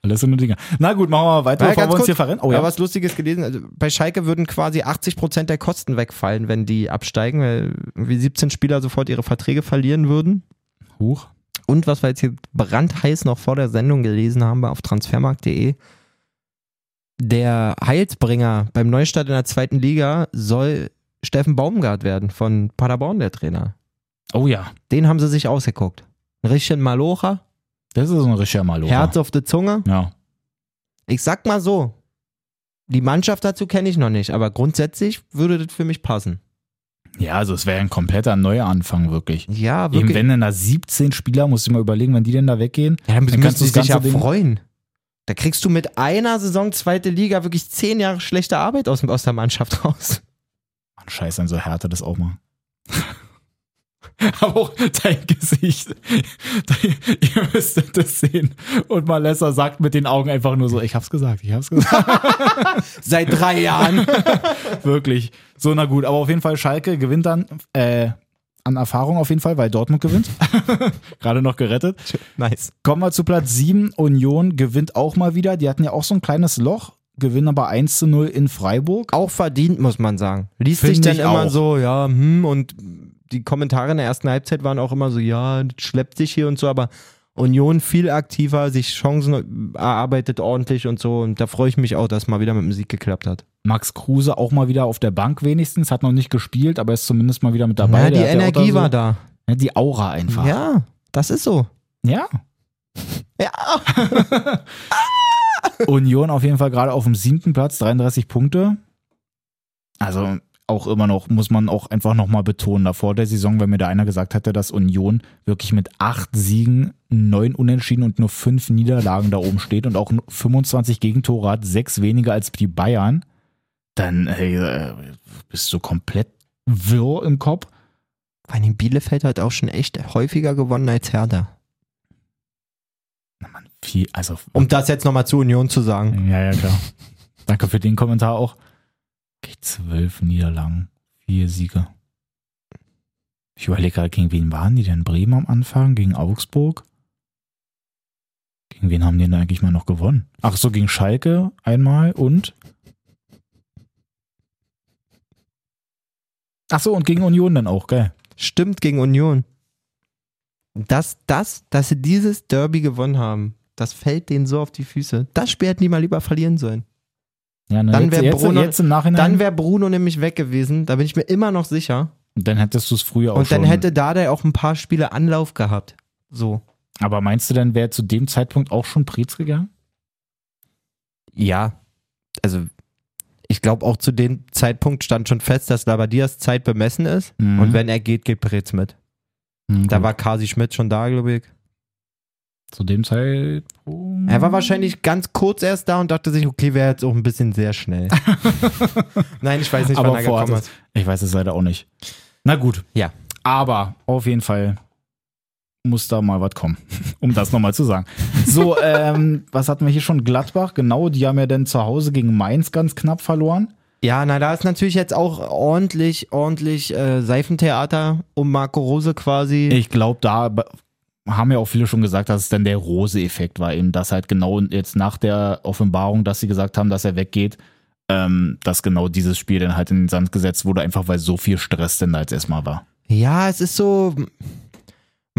Alles so eine Dinge. Na gut, machen wir mal weiter, Ja, bevor wir uns kurz, hier verrennen. Oh ja. ja. was Lustiges gelesen. Also bei Schalke würden quasi 80% der Kosten wegfallen, wenn die absteigen, weil irgendwie 17 Spieler sofort ihre Verträge verlieren würden. Huch. Und was wir jetzt hier brandheiß noch vor der Sendung gelesen haben auf transfermarkt.de, der Heilsbringer beim Neustart in der zweiten Liga soll Steffen Baumgart werden von Paderborn, der Trainer. Oh ja. Den haben sie sich ausgeguckt. Ein richtigen Malocher, Das ist ein richtiger Malocher. Herz auf der Zunge. Ja. Ich sag mal so, die Mannschaft dazu kenne ich noch nicht, aber grundsätzlich würde das für mich passen. Ja, also es wäre ein kompletter Neuanfang, wirklich. Ja, Eben wirklich. wenn denn da 17 Spieler, musst du mal überlegen, wenn die denn da weggehen. ja, dann dann müssen kannst sie du das sich ja Ding- freuen. Da kriegst du mit einer Saison zweite Liga wirklich zehn Jahre schlechte Arbeit aus, aus der Mannschaft raus. Mann, scheiße, an so Härte das auch mal. Aber auch dein Gesicht. Ihr müsstet das sehen. Und Malessa sagt mit den Augen einfach nur so, ich hab's gesagt, ich hab's gesagt. Seit drei Jahren. Wirklich. So, na gut. Aber auf jeden Fall, Schalke gewinnt dann äh, an Erfahrung auf jeden Fall, weil Dortmund gewinnt. Gerade noch gerettet. nice. Kommen wir zu Platz 7. Union gewinnt auch mal wieder. Die hatten ja auch so ein kleines Loch, gewinnen aber 1 zu 0 in Freiburg. Auch verdient, muss man sagen. Liest sich Finde dann immer auch. so, ja, hm, und die Kommentare in der ersten Halbzeit waren auch immer so, ja, schleppt sich hier und so, aber Union viel aktiver, sich Chancen erarbeitet ordentlich und so. Und da freue ich mich auch, dass mal wieder mit dem Sieg geklappt hat. Max Kruse auch mal wieder auf der Bank wenigstens, hat noch nicht gespielt, aber ist zumindest mal wieder mit dabei. Na, die Der ja Energie so, war da. Ja, die Aura einfach. Ja, das ist so. ja. Ja. Union auf jeden Fall gerade auf dem siebten Platz, 33 Punkte. Also auch immer noch, muss man auch einfach nochmal betonen, davor der Saison, wenn mir da einer gesagt hätte, dass Union wirklich mit acht Siegen, neun Unentschieden und nur fünf Niederlagen da oben steht und auch nur 25 Gegentore hat, sechs weniger als die Bayern, dann hey, äh, bist du komplett wirr im Kopf. Vor allem Bielefeld hat auch schon echt häufiger gewonnen als Hertha. Na man, viel, also Um das jetzt nochmal zu Union zu sagen. Ja, ja, klar. Danke für den Kommentar auch. Okay, zwölf Niederlagen, vier Siege. Ich überlege gerade, gegen wen waren die denn? Bremen am Anfang? Gegen Augsburg? Gegen wen haben die denn eigentlich mal noch gewonnen? Ach so, gegen Schalke einmal und? Ach so, und gegen Union dann auch, gell? Stimmt gegen Union. Das, das, dass sie dieses Derby gewonnen haben, das fällt denen so auf die Füße. Das Spiel hätten die mal lieber verlieren sollen. Ja, ne, Dann wär jetzt, Bruno- jetzt. Dann wäre Bruno nämlich weg gewesen, da bin ich mir immer noch sicher. und dann hättest du es früher auch Und dann schon. hätte Dada auch ein paar Spiele Anlauf gehabt. So. Aber meinst du denn, wäre zu dem Zeitpunkt auch schon Preetz gegangen? Ja, also ich glaube auch zu dem Zeitpunkt stand schon fest, dass Labadias Zeit bemessen ist. Mhm. Und wenn er geht, geht Preetz mit. Hm, Da gut. war Kasi Schmidt schon da, glaube ich. zu dem Zeitpunkt. Er war wahrscheinlich ganz kurz erst da und dachte sich, okay, wäre jetzt auch ein bisschen sehr schnell. Nein, ich weiß nicht, aber wann er gekommen ist. Ich weiß es leider auch nicht. Na gut. Ja. Aber auf jeden Fall muss da mal was kommen, um das nochmal zu sagen. So, ähm, was hatten wir hier schon? Gladbach, genau, die haben ja dann zu Hause gegen Mainz ganz knapp verloren. Ja, na, da ist natürlich jetzt auch ordentlich, ordentlich äh, Seifentheater um Marco Rose quasi. Ich glaube, da be- haben ja auch viele schon gesagt, dass es dann der Rose-Effekt war, eben, dass halt genau jetzt nach der Offenbarung, dass sie gesagt haben, dass er weggeht, ähm, dass genau dieses Spiel dann halt in den Sand gesetzt wurde, einfach weil so viel Stress denn da jetzt erstmal war. Ja, es ist so.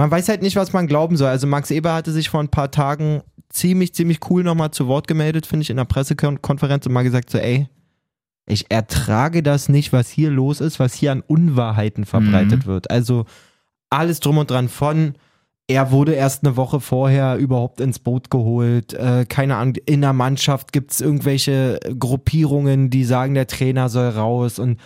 Man weiß halt nicht, was man glauben soll. Also Max Eber hatte sich vor ein paar Tagen ziemlich, ziemlich cool nochmal zu Wort gemeldet, finde ich, in der Pressekonferenz und mal gesagt so, ey, ich ertrage das nicht, was hier los ist, was hier an Unwahrheiten verbreitet wird. Also alles drum und dran von, er wurde erst eine Woche vorher überhaupt ins Boot geholt. Äh, keine Ahnung, in der Mannschaft gibt es irgendwelche Gruppierungen, die sagen, der Trainer soll raus und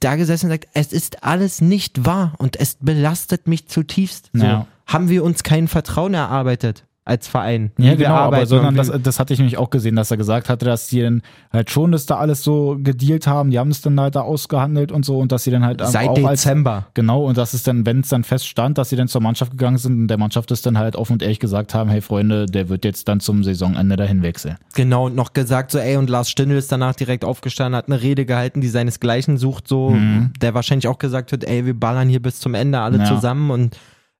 da gesessen und sagt, es ist alles nicht wahr und es belastet mich zutiefst. So, Ja. Haben wir uns kein Vertrauen erarbeitet als Verein? Ja, genau, aber sondern das, das hatte ich nämlich auch gesehen, dass er gesagt hatte, dass die dann halt schon das da alles so gedealt haben, die haben es dann halt da ausgehandelt und so und dass sie dann halt seit auch als Dezember. Genau, und das ist dann, wenn es dann feststand, dass sie dann zur Mannschaft gegangen sind und der Mannschaft ist dann halt offen und ehrlich gesagt haben, hey Freunde, der wird jetzt dann zum Saisonende dahin wechseln. Genau, und noch gesagt so, ey, und Lars Stindl ist danach direkt aufgestanden, hat eine Rede gehalten, die seinesgleichen sucht, so, Mhm. der wahrscheinlich auch gesagt hat, ey, wir ballern hier bis zum Ende alle Ja. zusammen und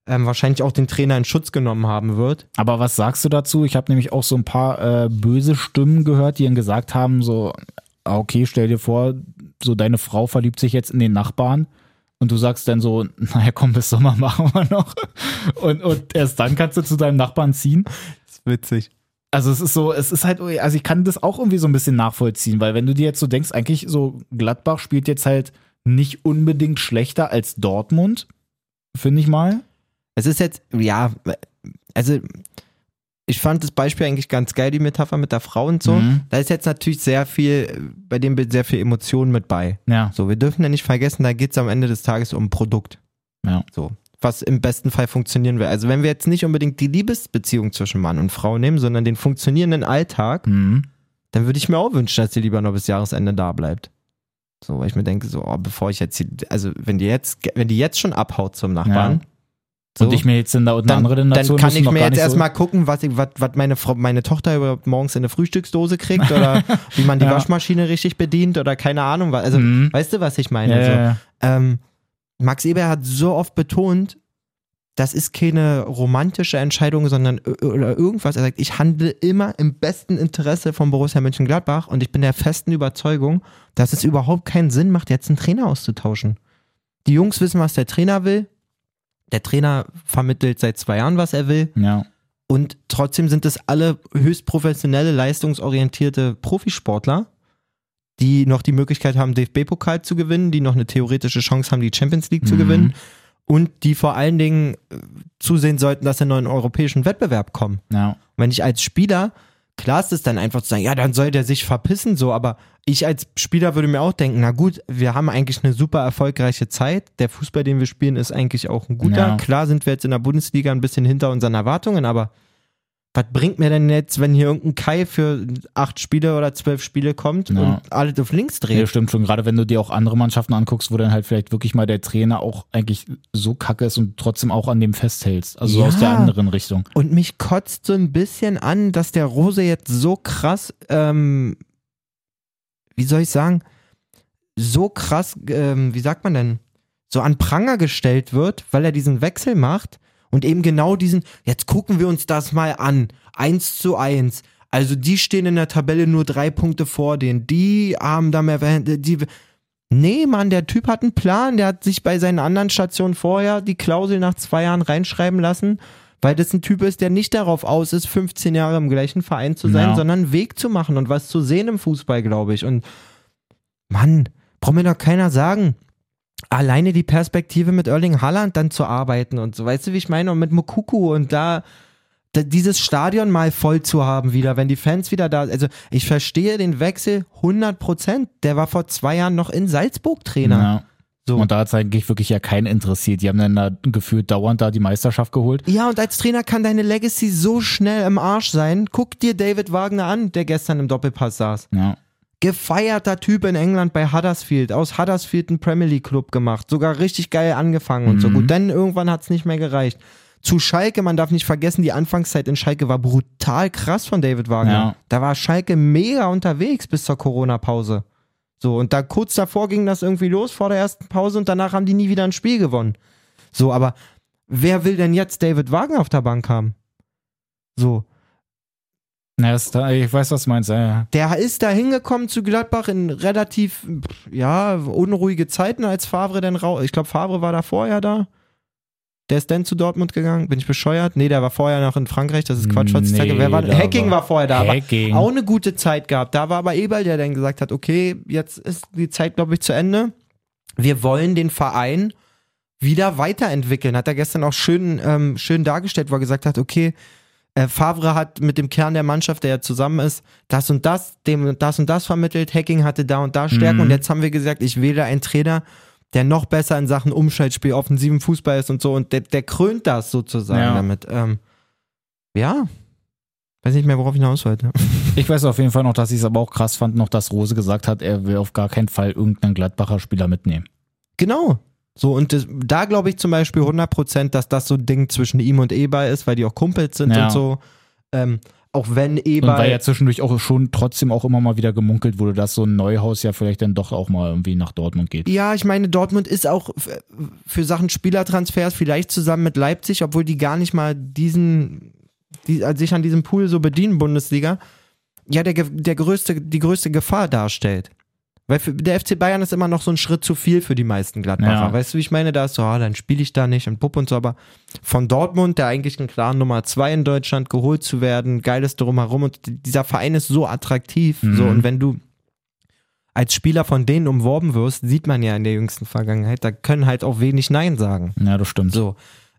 ähm, wahrscheinlich auch den Trainer in Schutz genommen haben wird. Aber was sagst du dazu? Ich habe nämlich auch so ein paar äh, böse Stimmen gehört, die dann gesagt haben, so, ah, okay, stell dir vor, so deine Frau verliebt sich jetzt in den Nachbarn und du sagst dann so, naja, komm, bis Sommer machen wir noch. Und, und erst dann kannst du zu deinem Nachbarn ziehen. Das ist witzig. Also es ist so, es ist halt, also ich kann das auch irgendwie so ein bisschen nachvollziehen, weil wenn du dir jetzt so denkst, eigentlich so Gladbach spielt jetzt halt nicht unbedingt schlechter als Dortmund, finde ich mal. Es ist jetzt, ja, also ich fand das Beispiel eigentlich ganz geil, die Metapher mit der Frau und so. Mhm. Da ist jetzt natürlich sehr viel, bei dem Bild sehr viel Emotion mit bei. Ja. So, wir dürfen ja nicht vergessen, da geht es am Ende des Tages um ein Produkt. Ja. So. Was im besten Fall funktionieren will. Also wenn wir jetzt nicht unbedingt die Liebesbeziehung zwischen Mann und Frau nehmen, sondern den funktionierenden Alltag, Mhm. dann würde ich mir auch wünschen, dass sie lieber noch bis Jahresende da bleibt. So, weil ich mir denke, so, oh, bevor ich jetzt, hier- also wenn die jetzt, wenn die jetzt schon abhaut zum Nachbarn, so, Und ich mir jetzt in der, dann, andere dann Nation kann müssen ich mir jetzt nicht erstmal gucken, was, ich- was, was meine, Frau, meine Tochter überhaupt morgens in eine Frühstücksdose kriegt oder wie man die Ja. Waschmaschine richtig bedient oder keine Ahnung. was. Also, Mhm. weißt du, was ich so. meine? Ja, so. Ähm, Max Eber hat so oft betont, das ist keine romantische Entscheidung, sondern oder irgendwas. Er sagt, ich handle immer im besten Interesse von Borussia Mönchengladbach und ich bin der festen Überzeugung, dass es überhaupt keinen Sinn macht, jetzt einen Trainer auszutauschen. Die Jungs wissen, was der Trainer will. Der Trainer vermittelt seit zwei Jahren, was er will. ja. Und trotzdem sind es alle höchst professionelle, leistungsorientierte Profisportler, die noch die Möglichkeit haben, DFB-Pokal zu gewinnen, die noch eine theoretische Chance haben, die Champions League zu Mhm. gewinnen und die vor allen Dingen äh, zusehen sollten, dass sie in einen europäischen Wettbewerb kommen. ja. Und wenn ich als Spieler, klar ist es dann einfach zu sagen, ja, dann soll der sich verpissen, so, aber ich als Spieler würde mir auch denken, na gut, wir haben eigentlich eine super erfolgreiche Zeit. Der Fußball, den wir spielen, ist eigentlich auch ein guter. Ja. Klar sind wir jetzt in der Bundesliga ein bisschen hinter unseren Erwartungen, aber was bringt mir denn jetzt, wenn hier irgendein Kai für acht Spiele oder zwölf Spiele kommt Ja. und alles auf links Nee, dreht? stimmt schon. Gerade wenn du dir auch andere Mannschaften anguckst, wo dann halt vielleicht wirklich mal der Trainer auch eigentlich so kacke ist und trotzdem auch an dem festhältst. Also Ja. aus der anderen Richtung. Und mich kotzt so ein bisschen an, dass der Rose jetzt so krass, ähm, wie soll ich sagen, so krass, ähm, wie sagt man denn, so an Pranger gestellt wird, weil er diesen Wechsel macht und eben genau diesen, jetzt gucken wir uns das mal an, eins zu eins. Also die stehen in der Tabelle nur drei Punkte vor denen, die haben da mehr, die, Nee, Mann, der Typ hat einen Plan. Der hat sich bei seinen anderen Stationen vorher die Klausel nach zwei Jahren reinschreiben lassen, weil das ein Typ ist, der nicht darauf aus ist, 15 Jahre im gleichen Verein zu sein, Ja. sondern einen Weg zu machen und was zu sehen im Fußball, glaube ich. Und Mann, braucht mir doch keiner sagen. Alleine die Perspektive mit Erling Haaland dann zu arbeiten und so, weißt du, wie ich meine? Und mit Mokuku und da, dieses Stadion mal voll zu haben wieder, wenn die Fans wieder da Also ich verstehe den Wechsel 100 Prozent. Der war vor zwei Jahren noch in Salzburg Trainer. Ja. So. Und da hat es eigentlich wirklich ja keinen interessiert. Die haben dann da gefühlt dauernd da die Meisterschaft geholt. Ja, und als Trainer kann deine Legacy so schnell im Arsch sein. Guck dir David Wagner an, der gestern im Doppelpass saß. Ja. Gefeierter Typ in England bei Huddersfield. Aus Huddersfield einen Premier League Club gemacht. Sogar richtig geil angefangen und so. Mhm. Gut, dann irgendwann hat es nicht mehr gereicht. Zu Schalke, man darf nicht vergessen, die Anfangszeit in Schalke war brutal krass von David Wagner. Ja. Da war Schalke mega unterwegs bis zur Corona-Pause. So, und da kurz davor ging das irgendwie los vor der ersten Pause und danach haben die nie wieder ein Spiel gewonnen. So, aber wer will denn jetzt David Wagner auf der Bank haben? So, Na, ist da, ich weiß, was du meinst. Ja, ja. der ist da hingekommen zu Gladbach in relativ, ja, unruhige Zeiten, als Favre dann raus. Ich glaube, Favre war da vorher da. Der ist dann zu Dortmund gegangen. Bin ich bescheuert? Nee, der war vorher noch in Frankreich. Das ist Quatsch, was ich Nee, sage. Wer war, Hacking war, war- vorher da. Hacking. Aber auch eine gute Zeit gehabt. Da war aber Eberl, der dann gesagt hat, okay, jetzt ist die Zeit, glaube ich, zu Ende. Wir wollen den Verein wieder weiterentwickeln. Hat er gestern auch schön, ähm, schön dargestellt, wo er gesagt hat, okay, äh, Favre hat mit dem Kern der Mannschaft, der ja zusammen ist, das und das, dem das und das vermittelt. Hacking hatte da und da Stärken. Mhm. Und jetzt haben wir gesagt, ich wähle einen Trainer, der noch besser in Sachen Umschaltspiel, offensiven Fußball ist und so. Und der, der krönt das sozusagen Ja. damit. Ähm, ja. Weiß nicht mehr, worauf ich hinaus wollte. Ich weiß auf jeden Fall noch, dass ich es aber auch krass fand, noch, dass Rose gesagt hat, er will auf gar keinen Fall irgendeinen Gladbacher Spieler mitnehmen. Genau. So, und das, da glaube ich zum Beispiel 100%, dass das so ein Ding zwischen ihm und Eber ist, weil die auch Kumpels sind Ja. und so. Ähm, auch wenn Und Eber. weil ja zwischendurch auch schon trotzdem auch immer mal wieder gemunkelt wurde, dass so ein Neuhaus ja vielleicht dann doch auch mal irgendwie nach Dortmund geht. Ja, ich meine, Dortmund ist auch für Sachen Spielertransfers vielleicht zusammen mit Leipzig, obwohl die gar nicht mal diesen, die, also sich an diesem Pool so bedienen, Bundesliga, ja, der, der größte, die größte Gefahr darstellt. Weil für, der FC Bayern ist immer noch so ein Schritt zu viel für die meisten Gladbacher. Ja. Weißt du, wie ich meine? Da ist so, ah, dann spiele ich da nicht und Pupp und so, aber von Dortmund, der eigentlich ein klaren Nummer zwei in Deutschland, geholt zu werden, geiles drumherum und dieser Verein ist so attraktiv. Mhm. So, und wenn du als Spieler von denen umworben wirst, sieht man ja in der jüngsten Vergangenheit, da können halt auch wenig Nein sagen. Ja, das stimmt. So.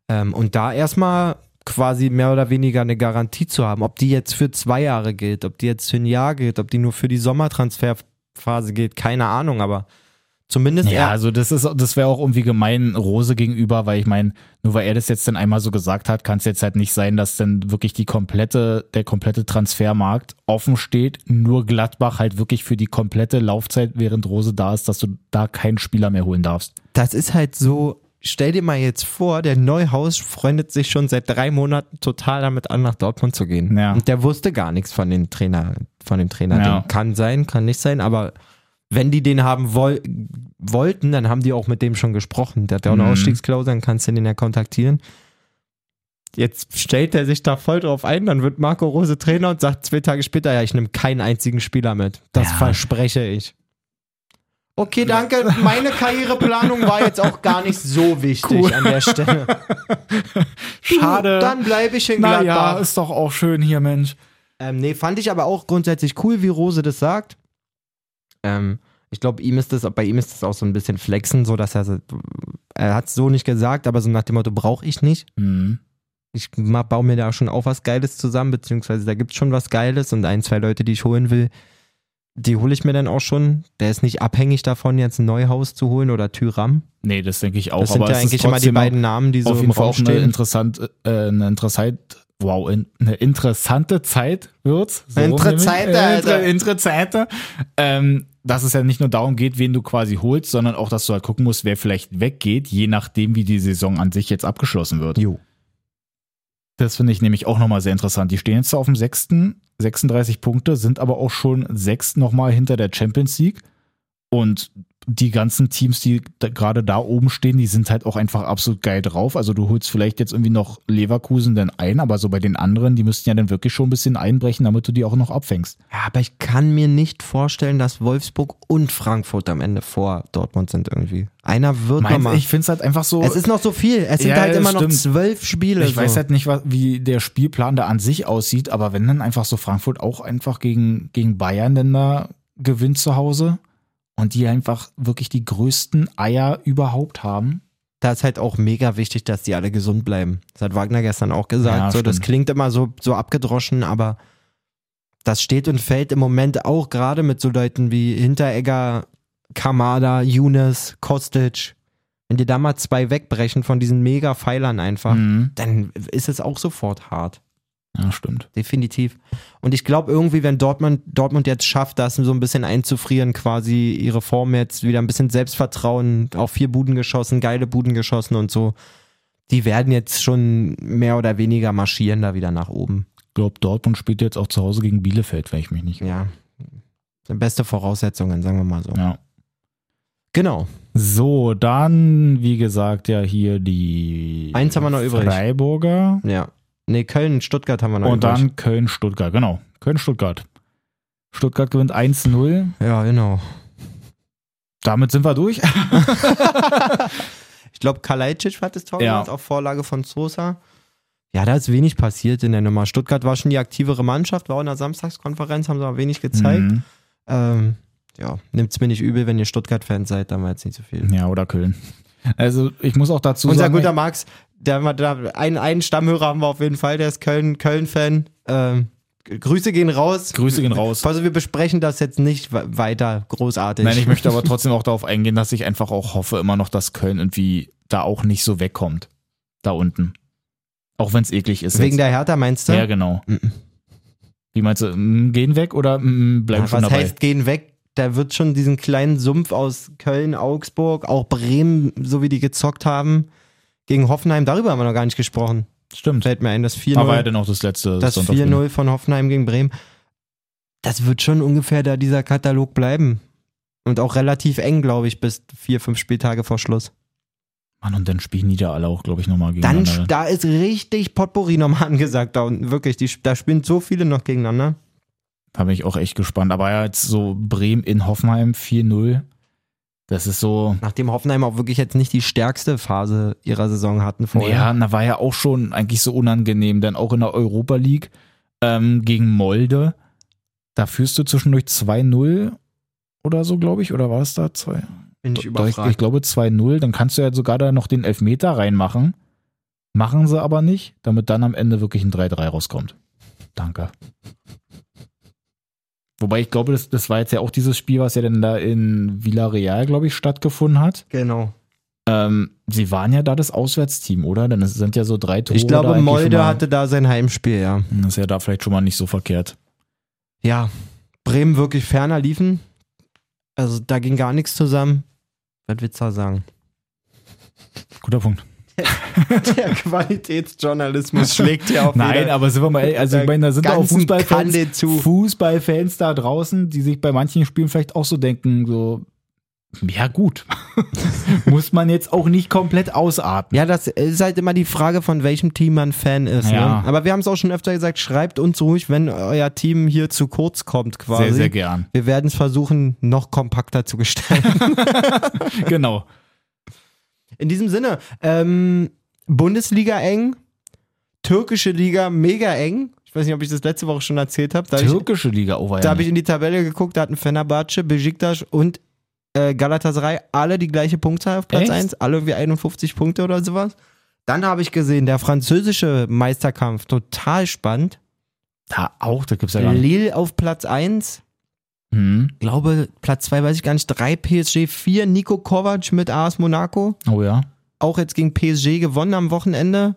Ähm, und da erstmal quasi mehr oder weniger eine Garantie zu haben, ob die jetzt für zwei Jahre gilt, ob die jetzt für ein Jahr gilt, ob die nur für die Sommertransferphase gilt, keine Ahnung, aber zumindest Ja, also das ist, das wäre auch irgendwie gemein Rose gegenüber, weil ich meine, nur weil er das jetzt dann einmal so gesagt hat, kann es jetzt halt nicht sein, dass dann wirklich die komplette, der komplette Transfermarkt offen steht, nur Gladbach halt wirklich für die komplette Laufzeit, während Rose da ist, dass du da keinen Spieler mehr holen darfst. das ist halt so, stell dir mal jetzt vor, der Neuhaus freundet sich schon seit drei Monaten total damit an, nach Dortmund zu gehen. Ja. Und der wusste gar nichts von dem Trainer, von dem Trainer. Ja. Kann sein, kann nicht sein, aber wenn die den haben woll wollten, dann haben die auch mit dem schon gesprochen. Der hat ja auch eine Mhm. Ausstiegsklausel, dann kannst du den ja kontaktieren. Jetzt stellt er sich da voll drauf ein, dann wird Marco Rose Trainer und sagt zwei Tage später, ja, ich nehme keinen einzigen Spieler mit. Das Ja. verspreche ich. Okay, danke. Meine Karriereplanung war jetzt auch gar nicht so wichtig Cool. an der Stelle. Du, Dann bleibe ich in Gladbach. Naja, ist doch auch schön hier, Mensch. Ähm, nee, fand ich aber auch grundsätzlich cool, wie Rose das sagt. Ähm, ich glaube, ihm ist das, bei ihm ist das auch so ein bisschen flexen, so dass er, er hat es so nicht gesagt, aber so nach dem Motto, brauche ich nicht. Mhm. Ich baue mir da schon auch was Geiles zusammen, beziehungsweise da gibt es schon was Geiles und ein, zwei Leute, die ich holen will, die hole ich mir dann auch schon. Der ist nicht abhängig davon, jetzt ein Neuhaus zu holen oder Tyram. Nee, das denke ich auch. Das sind aber ja eigentlich immer die beiden Namen, die so auf im jeden Fall auch eine stehen. interessant, äh, eine interessant, wow, in, eine interessante Zeit wird's. So Interessante. Äh, Alter. inter- Interessante. Ähm, dass es ja nicht nur darum geht, wen du quasi holst, sondern auch, dass du halt gucken musst, wer vielleicht weggeht, je nachdem, wie die Saison an sich jetzt abgeschlossen wird. Jo. Das finde ich nämlich auch nochmal sehr interessant. Die stehen jetzt auf dem sechsten, 36 Punkte, sind aber auch schon sechs nochmal hinter der Champions League. Und die ganzen Teams, die da, gerade da oben stehen, die sind halt auch einfach absolut geil drauf. Also du holst vielleicht jetzt irgendwie noch Leverkusen dann ein, aber so bei den anderen, die müssten ja dann wirklich schon ein bisschen einbrechen, damit du die auch noch abfängst. Ja, aber ich kann mir nicht vorstellen, dass Wolfsburg und Frankfurt am Ende vor Dortmund sind irgendwie. Einer wird Meinst, nochmal. ich finde es halt einfach so. Es ist noch so viel. Es sind Ja, halt immer noch stimmt. zwölf Spiele. Ich so. weiß halt nicht, wie der Spielplan da an sich aussieht, aber wenn dann einfach so Frankfurt auch einfach gegen, gegen Bayern denn da gewinnt zu Hause und die einfach wirklich die größten Eier überhaupt haben. da ist halt auch mega wichtig, dass die alle gesund bleiben. Das hat Wagner gestern auch gesagt. Ja, so, das klingt immer so, so abgedroschen, aber das steht und fällt im Moment auch gerade mit so Leuten wie Hinteregger, Kamada, Younes, Kostic. Wenn dir da mal zwei wegbrechen von diesen mega Pfeilern einfach, Mhm. dann ist es auch sofort hart. Ja, stimmt. Definitiv. Und ich glaube irgendwie, wenn Dortmund, Dortmund jetzt schafft, das so ein bisschen einzufrieren, quasi ihre Form jetzt wieder ein bisschen Selbstvertrauen, auch vier Buden geschossen, geile Buden geschossen und so, die werden jetzt schon mehr oder weniger marschieren da wieder nach oben. Ich glaube, Dortmund spielt jetzt auch zu Hause gegen Bielefeld, wenn ich mich nicht. Ja. Beste Voraussetzungen, sagen wir mal so. Ja. Genau. So, dann, wie gesagt, ja hier die Eins haben wir noch übrig. Freiburger Ja. Nee, Köln, Stuttgart haben wir noch und dann Köln-Stuttgart. Genau, Köln-Stuttgart. Stuttgart gewinnt 1-0. Ja, genau. Damit sind wir durch. Ich glaube, Kalajdzic hat das Tor Ja. gemacht, auf Vorlage von Sosa. Ja, da ist wenig passiert in der Nummer. Stuttgart war schon die aktivere Mannschaft, war auch in der Samstagskonferenz, haben sie aber wenig gezeigt. Mhm. Ähm, ja, nimmt's mir nicht übel, wenn ihr Stuttgart-Fans seid, da war jetzt nicht so viel. Ja, oder Köln. Also, ich muss auch dazu Unser sagen. guter Max, der, der, einen, einen Stammhörer haben wir auf jeden Fall, der ist Köln, Köln-Fan. Ähm, Grüße gehen raus. Grüße gehen raus. Also wir besprechen das jetzt nicht we- weiter großartig. Nein, ich möchte aber trotzdem auch darauf eingehen, dass ich einfach auch hoffe immer noch, dass Köln irgendwie da auch nicht so wegkommt. Da unten. Auch wenn es eklig ist. Wegen jetzt. der Hertha meinst du? Ja, genau. Mhm. Wie meinst du, mm, gehen weg oder mm, bleiben Ja, schon was dabei? heißt gehen weg? Da wird schon diesen kleinen Sumpf aus Köln, Augsburg, auch Bremen, so wie die gezockt haben, gegen Hoffenheim, darüber haben wir noch gar nicht gesprochen. Stimmt. Fällt mir ein, das Aber ja 4-0 dann auch das letzte das Sonntagsspiel. 4-0 von Hoffenheim gegen Bremen. Das wird schon ungefähr da dieser Katalog bleiben. Und auch relativ eng, glaube ich, bis vier, fünf Spieltage vor Schluss. Mann, und dann spielen die da alle auch, glaube ich, nochmal Dann, gegeneinander. da ist richtig Potpourri nochmal angesagt da unten. Wirklich, die, da spielen so viele noch gegeneinander. Da bin ich auch echt gespannt. Aber ja, jetzt so Bremen in Hoffenheim 4-0. Das ist so. Nachdem Hoffenheim auch wirklich jetzt nicht die stärkste Phase ihrer Saison hatten vorher. Ja, da war ja auch schon eigentlich so unangenehm. Dann auch in der Europa League ähm, gegen Molde. Da führst du zwischendurch 2-0 oder so, glaube ich. Oder war es da 2? Bin ich überfragt. Ich glaube 2-0. Dann kannst du ja sogar da noch den Elfmeter reinmachen. Machen sie aber nicht, damit dann am Ende wirklich ein 3-3 rauskommt. Danke. Wobei ich glaube, das, das war jetzt ja auch dieses Spiel, was ja dann da in Villarreal, glaube ich, stattgefunden hat. Genau. Ähm, sie waren ja da das Auswärtsteam, oder? Denn es sind ja so drei Tore. Ich glaube, Molde hatte da sein Heimspiel, ja. Das ist ja da vielleicht schon mal nicht so verkehrt. Ja, Bremen wirklich ferner liefen. Also da ging gar nichts zusammen. Was willst du da sagen? Guter Punkt. Der Qualitätsjournalismus schlägt ja auf Nein, aber sind wir mal also ich meine, da sind auch Fußballfans. Fußballfans da draußen, die sich bei manchen Spielen vielleicht auch so denken, so, ja gut, muss man jetzt auch nicht komplett ausatmen. Ja, das ist halt immer die Frage, von welchem Team man Fan ist. Ja. Ne? Aber wir haben es auch schon öfter gesagt, schreibt uns ruhig, wenn euer Team hier zu kurz kommt quasi. Sehr, sehr gern. Wir werden es versuchen, noch kompakter zu gestalten. genau. In diesem Sinne, ähm, Bundesliga eng, türkische Liga mega eng. Ich weiß nicht, ob ich das letzte Woche schon erzählt habe. Habe ich, Türkische Liga, oh, da ja hab ich in die Tabelle geguckt, da hatten Fenerbahce, Besiktas und äh, Galatasaray alle die gleiche Punktzahl auf Platz Echt? 1, alle irgendwie 51 Punkte oder sowas. Dann habe ich gesehen, der französische Meisterkampf, total spannend. da auch, da gibt's ja gar nicht. Lille auf Platz 1, Hm. glaube Platz 2 weiß ich gar nicht, 3 PSG, 4 Nico Kovac mit AS Monaco. Oh ja. auch jetzt gegen PSG gewonnen am Wochenende.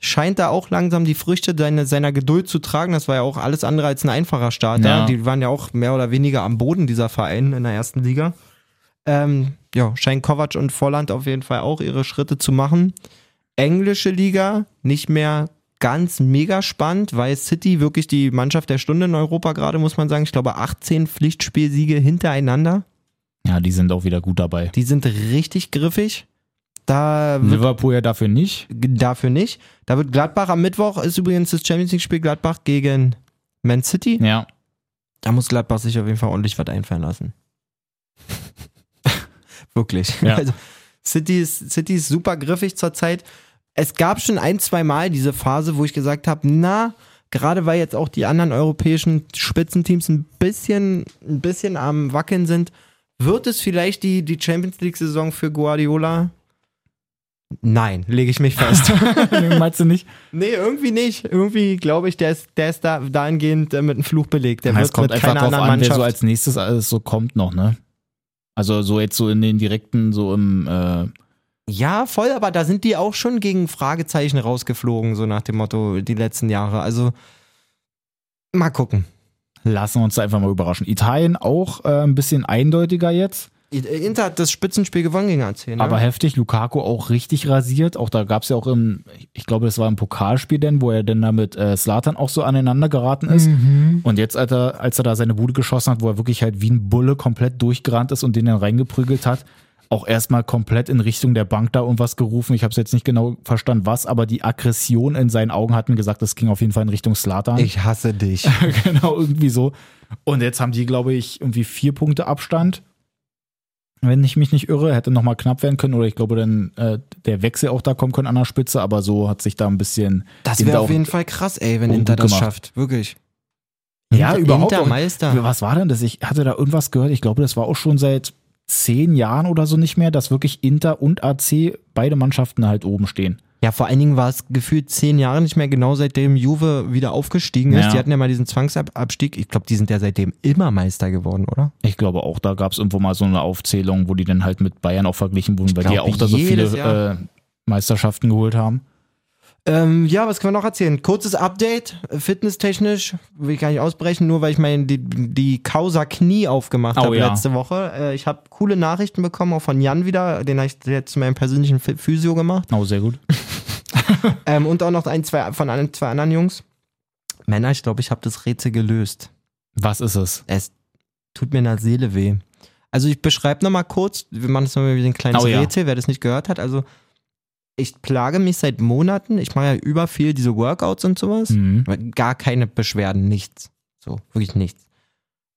Scheint da auch langsam die Früchte seiner, seiner Geduld zu tragen. Das war ja auch alles andere als ein einfacher Starter. Ja. Die waren ja auch mehr oder weniger am Boden dieser Verein in der ersten Liga. Ähm, ja, scheint Kovac und Volland auf jeden Fall auch ihre Schritte zu machen. Englische Liga nicht mehr ganz mega spannend, weil City wirklich die Mannschaft der Stunde in Europa gerade, muss man sagen. Ich glaube 18 Pflichtspielsiege hintereinander. Ja, die sind auch wieder gut dabei. Die sind richtig griffig. Da Liverpool ja dafür nicht. dafür nicht. Da wird Gladbach am Mittwoch ist übrigens das Champions League Spiel Gladbach gegen Man City. Ja. Da muss Gladbach sich auf jeden Fall ordentlich was einfallen lassen. Wirklich. Ja. Also City ist, City ist super griffig zurzeit. Es gab schon ein, zwei Mal diese Phase, wo ich gesagt habe, na, gerade weil jetzt auch die anderen europäischen Spitzenteams ein bisschen, ein bisschen am Wackeln sind, wird es vielleicht die, die Champions League-Saison für Guardiola? Nein, lege ich mich fest. Meinst du nicht? Nee, irgendwie nicht. Irgendwie glaube ich, der ist, der ist da dahingehend äh, mit einem Fluch belegt. Der Ja, wird es kommt mit einfach keiner drauf anderen an, wer Mannschaft. so als nächstes alles so kommt noch, ne? Also so jetzt so in den direkten, so im, äh, Ja, voll, aber da sind die auch schon gegen Fragezeichen rausgeflogen, so nach dem Motto, die letzten Jahre. Also, mal gucken. Lassen wir uns da einfach mal überraschen. Italien auch äh, ein bisschen eindeutiger jetzt, Inter hat das Spitzenspiel gewonnen gegen AC, ne? aber heftig. Lukaku auch richtig rasiert. Auch da gab es ja auch im, ich glaube, das war im Pokalspiel denn, wo er dann da mit äh, Slatan auch so aneinander geraten ist. Und jetzt, als er, als er da seine Bude geschossen hat, wo er wirklich halt wie ein Bulle komplett durchgerannt ist und den dann reingeprügelt hat, auch erstmal komplett in Richtung der Bank da irgendwas gerufen. Ich habe es jetzt nicht genau verstanden, was, aber die Aggression in seinen Augen hat mir gesagt, das ging auf jeden Fall in Richtung Slatan. ich hasse dich. genau, irgendwie so. Und jetzt haben die, glaube ich, irgendwie vier Punkte Abstand. Wenn ich mich nicht irre, hätte nochmal knapp werden können oder ich glaube dann äh, der Wechsel auch da kommen können an der Spitze, aber so hat sich da ein bisschen. Das wäre auf jeden Fall krass, ey, wenn Inter das gemacht. schafft. Wirklich. Ja, Inter- überhaupt. Inter. Meister. Was war denn das? Ich hatte da irgendwas gehört. Ich glaube, das war auch schon seit zehn Jahren oder so nicht mehr, dass wirklich Inter und AC beide Mannschaften halt oben stehen. Ja, vor allen Dingen war es gefühlt zehn Jahre nicht mehr, genau seitdem Juve wieder aufgestiegen ist. Ja. Die hatten ja mal diesen Zwangsabstieg. Ich glaube, die sind ja seitdem immer Meister geworden, oder? Ich glaube auch, da gab es irgendwo mal so eine Aufzählung, wo die dann halt mit Bayern auch verglichen wurden, weil die ja auch da so viele äh, Meisterschaften geholt haben. Ähm, ja, was können wir noch erzählen? Kurzes Update, äh, fitnesstechnisch, will ich gar nicht ausbrechen, nur weil ich mein, die, die Causa Knie aufgemacht Oh habe ja. letzte Woche. Äh, ich habe coole Nachrichten bekommen, auch von Jan wieder, den habe ich jetzt zu meinem persönlichen Phy- Physio gemacht. Oh, sehr gut. Ähm, und auch noch ein, zwei von ein, zwei anderen Jungs. Männer, ich glaube, ich habe das Rätsel gelöst. Was ist es? Es tut mir in der Seele weh. Also ich beschreibe nochmal kurz, wir machen das nochmal wie ein kleines Oh ja. Rätsel, wer das nicht gehört hat. Also ich plage mich seit Monaten, ich mache ja über viel diese Workouts und sowas. Mhm. Aber Gar keine Beschwerden, nichts. So, wirklich nichts.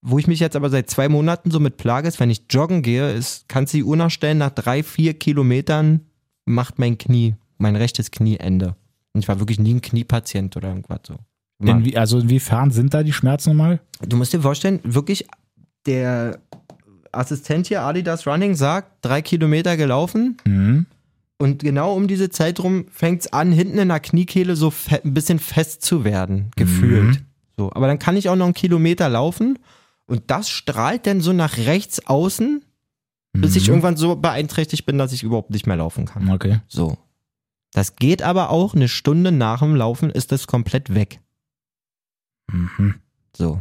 Wo ich mich jetzt aber seit zwei Monaten so mit plage, ist, wenn ich joggen gehe, ist, kannst du die Uhr nachstellen, nach drei, vier Kilometern macht mein Knie, mein rechtes Knie Ende. Und ich war wirklich nie ein Kniepatient oder irgendwas so. Denn wie, also inwiefern sind da die Schmerzen nochmal? Du musst dir vorstellen, wirklich, der Assistent hier, Adidas Running, sagt, drei Kilometer gelaufen Mhm. Und genau um diese Zeit rum fängt es an, hinten in der Kniekehle so ein bisschen fest zu werden, gefühlt. So, aber dann kann ich auch noch einen Kilometer laufen und das strahlt dann so nach rechts außen, bis ich Mhm. irgendwann so beeinträchtigt bin, dass ich überhaupt nicht mehr laufen kann. Okay. So. Das geht aber auch eine Stunde nach dem Laufen ist das komplett weg. Mhm. So.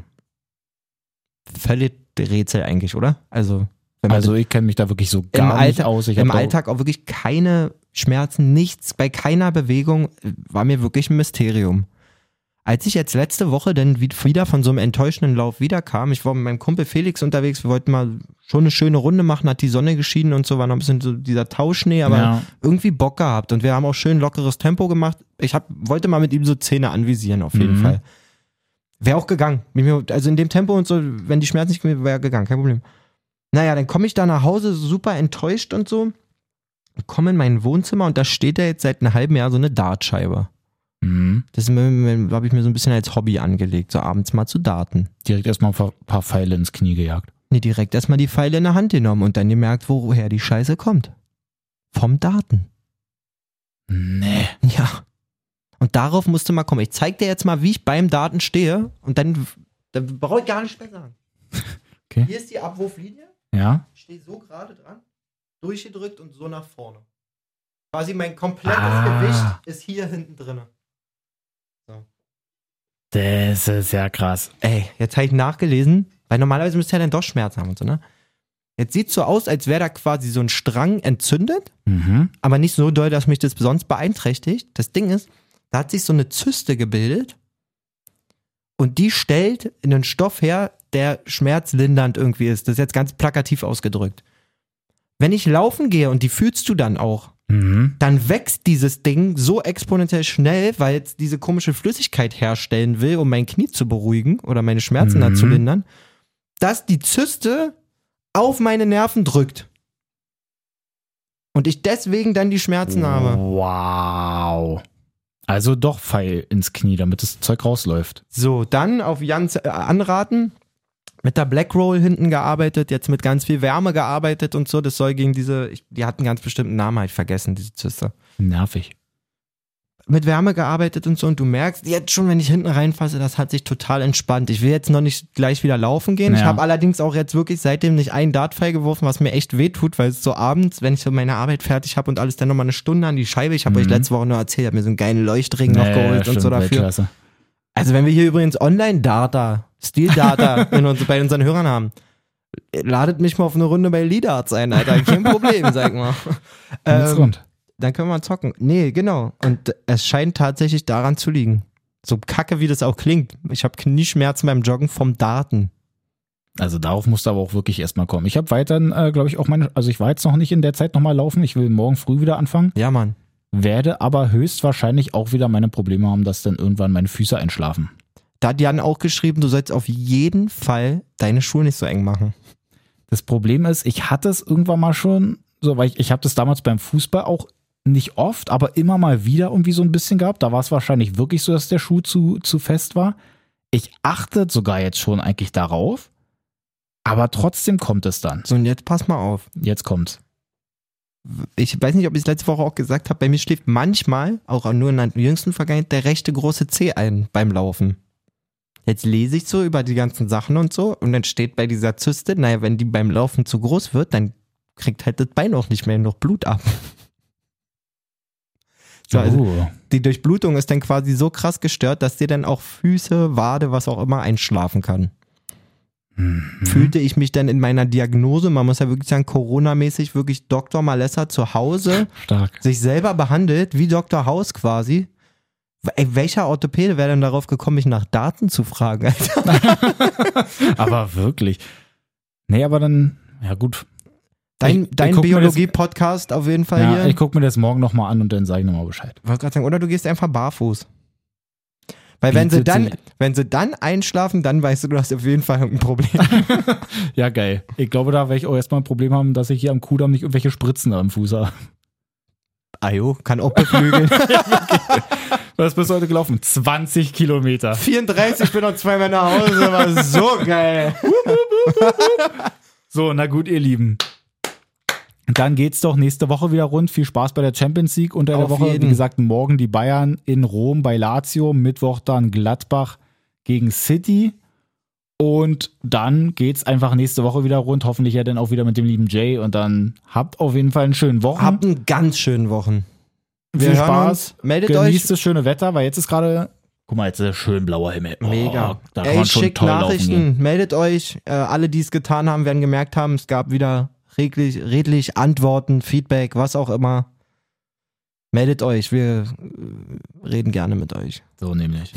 Völlig Rätsel eigentlich, oder? Also, Also ich kenne mich da wirklich so gar nicht Alltag- aus. Ich im Alltag auch wirklich keine Schmerzen, nichts, bei keiner Bewegung war mir wirklich ein Mysterium. Als ich jetzt letzte Woche dann wie- wieder von so einem enttäuschenden Lauf wiederkam, ich war mit meinem Kumpel Felix unterwegs, wir wollten mal schon eine schöne Runde machen, hat die Sonne geschienen und so, war noch ein bisschen so dieser Tauschnee, aber Ja. irgendwie Bock gehabt und wir haben auch schön lockeres Tempo gemacht. Ich hab, wollte mal mit ihm so Zähne anvisieren, auf jeden Mhm. Fall. Wäre auch gegangen. Also in dem Tempo und so, wenn die Schmerzen nicht gewesen wäre gegangen, kein Problem. Naja, dann komme ich da nach Hause super enttäuscht und so. Komme in mein Wohnzimmer und da steht da jetzt seit einem halben Jahr so eine Dartscheibe. Mhm. Das habe ich mir so ein bisschen als Hobby angelegt, so abends mal zu darten. Direkt erstmal ein paar- Pfeile ins Knie gejagt. Nee, direkt erstmal die Pfeile in der Hand genommen und dann gemerkt, woher die Scheiße kommt. Vom Daten. Nee. Ja. Und darauf musste mal kommen. Ich zeig dir jetzt mal, wie ich beim Daten stehe und dann, dann brauche ich gar nicht mehr sagen. Okay. Hier ist die Abwurflinie. Ja? Ich stehe so gerade dran, durchgedrückt und so nach vorne. Quasi mein komplettes Ah. Gewicht ist hier hinten drin. Das ist ja krass. Ey, jetzt habe ich nachgelesen, weil normalerweise müsste er dann doch Schmerzen haben und so, ne? Jetzt sieht so aus, als wäre da quasi so ein Strang entzündet, Mhm. aber nicht so doll, dass mich das sonst beeinträchtigt. Das Ding ist, da hat sich so eine Zyste gebildet und die stellt einen Stoff her, der schmerzlindernd irgendwie ist. Das ist jetzt ganz plakativ ausgedrückt. Wenn ich laufen gehe und die fühlst du dann auch, Mhm. dann wächst dieses Ding so exponentiell schnell, weil es diese komische Flüssigkeit herstellen will, um mein Knie zu beruhigen oder meine Schmerzen da Mhm. zu lindern, dass die Zyste auf meine Nerven drückt. Und ich deswegen dann die Schmerzen habe. Wow. Also doch Pfeil ins Knie, damit das Zeug rausläuft. So, dann auf Jans äh, Anraten mit der Black Roll hinten gearbeitet, jetzt mit ganz viel Wärme gearbeitet und so. Das soll gegen diese, ich, die hat einen ganz bestimmten Namen, halt vergessen, diese Zyste. Nervig. mit Wärme gearbeitet und so und du merkst jetzt schon, wenn ich hinten reinfasse, das hat sich total entspannt. Ich will jetzt noch nicht gleich wieder laufen gehen. Ich Ja. habe allerdings auch jetzt wirklich seitdem nicht einen Dartpfeil geworfen, was mir echt weh tut, weil es so abends, wenn ich so meine Arbeit fertig habe und alles, dann nochmal eine Stunde an die Scheibe. Ich habe euch letzte Woche nur erzählt, ich habe mir so einen geilen Leuchtring noch Nee, geholt und stimmt, so dafür. Weltklasse. Also wenn wir hier übrigens Online-Data, Stil-Data uns, bei unseren Hörern haben, ladet mich mal auf eine Runde bei Leadarts ein, Alter. Kein Problem, sag mal. Ähm, rund. dann können wir zocken. Nee, genau. Und es scheint tatsächlich daran zu liegen. So kacke, wie das auch klingt. Ich habe Knieschmerzen beim Joggen vom Daten. Also darauf musst du aber auch wirklich erstmal kommen. Ich habe weiterhin, äh, glaube ich, auch meine, also ich war jetzt noch nicht in der Zeit nochmal laufen. Ich will morgen früh wieder anfangen. Ja, Mann. Werde aber höchstwahrscheinlich auch wieder meine Probleme haben, dass dann irgendwann meine Füße einschlafen. Da hat Jan auch geschrieben, du sollst auf jeden Fall deine Schuhe nicht so eng machen. Das Problem ist, ich hatte es irgendwann mal schon, so, weil ich, ich habe das damals beim Fußball auch nicht oft, aber immer mal wieder irgendwie so ein bisschen gehabt. Da war es wahrscheinlich wirklich so, dass der Schuh zu, zu fest war. Ich achte sogar jetzt schon eigentlich darauf, aber trotzdem kommt es dann. So, und jetzt pass mal auf. Jetzt kommt's. Ich weiß nicht, ob ich es letzte Woche auch gesagt habe, bei mir schläft manchmal, auch nur in der jüngsten Vergangenheit, der rechte große Zeh ein beim Laufen. Jetzt lese ich so über die ganzen Sachen und so und dann steht bei dieser Zyste, naja, wenn die beim Laufen zu groß wird, dann kriegt halt das Bein auch nicht mehr noch Blut ab. So, also Oh. die Durchblutung ist dann quasi so krass gestört, dass dir dann auch Füße, Wade, was auch immer einschlafen kann. Mhm. Fühlte ich mich dann in meiner Diagnose, man muss ja wirklich sagen, Corona-mäßig wirklich Dr. Malessa zu Hause Stark. sich selber behandelt, wie Dr. House quasi. Ey, welcher Orthopäde wäre denn darauf gekommen, mich nach Daten zu fragen? Alter? Aber wirklich. Nee, aber dann, ja gut. Dein, Ich- dein Biologie-Podcast auf jeden Fall Ja, hier. ich gucke mir das morgen nochmal an und dann sage ich nochmal Bescheid. Ich wollte gerade sagen, oder du gehst einfach barfuß. Weil wenn sie, dann, wenn sie dann einschlafen, dann weißt du, du hast auf jeden Fall ein Problem. Ja, geil. Ich glaube, da werde ich auch erstmal ein Problem haben, dass ich hier am Kudamm nicht irgendwelche Spritzen am Fuß habe. Ajo, kann auch beflügeln. Was bist du heute gelaufen? 20 Kilometer. 34, ich bin noch zweimal nach Hause, war so geil. So, na gut, ihr Lieben. Dann geht's doch nächste Woche wieder rund. Viel Spaß bei der Champions League unter der Auf Woche. jeden. Wie gesagt, morgen die Bayern in Rom bei Lazio, Mittwoch dann Gladbach gegen City. Und dann geht's einfach nächste Woche wieder rund. Hoffentlich ja dann auch wieder mit dem lieben Jay. Und dann habt auf jeden Fall einen schönen Wochen. Habt einen ganz schönen Wochen. viel hören Spaß. uns. Meldet Genießt euch. das schöne Wetter, weil jetzt ist gerade. Guck mal, jetzt ist der schön blauer Himmel. Oh, Mega. Da Ey, schickt. Nachrichten, meldet euch. Äh, alle, die es getan haben, werden gemerkt haben, es gab wieder redlich, redlich Antworten, Feedback, was auch immer. Meldet euch, wir äh, reden gerne mit euch. So nämlich.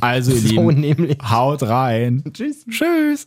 Also, ihr So Lieben, nämlich. haut rein. Tschüss. Tschüss.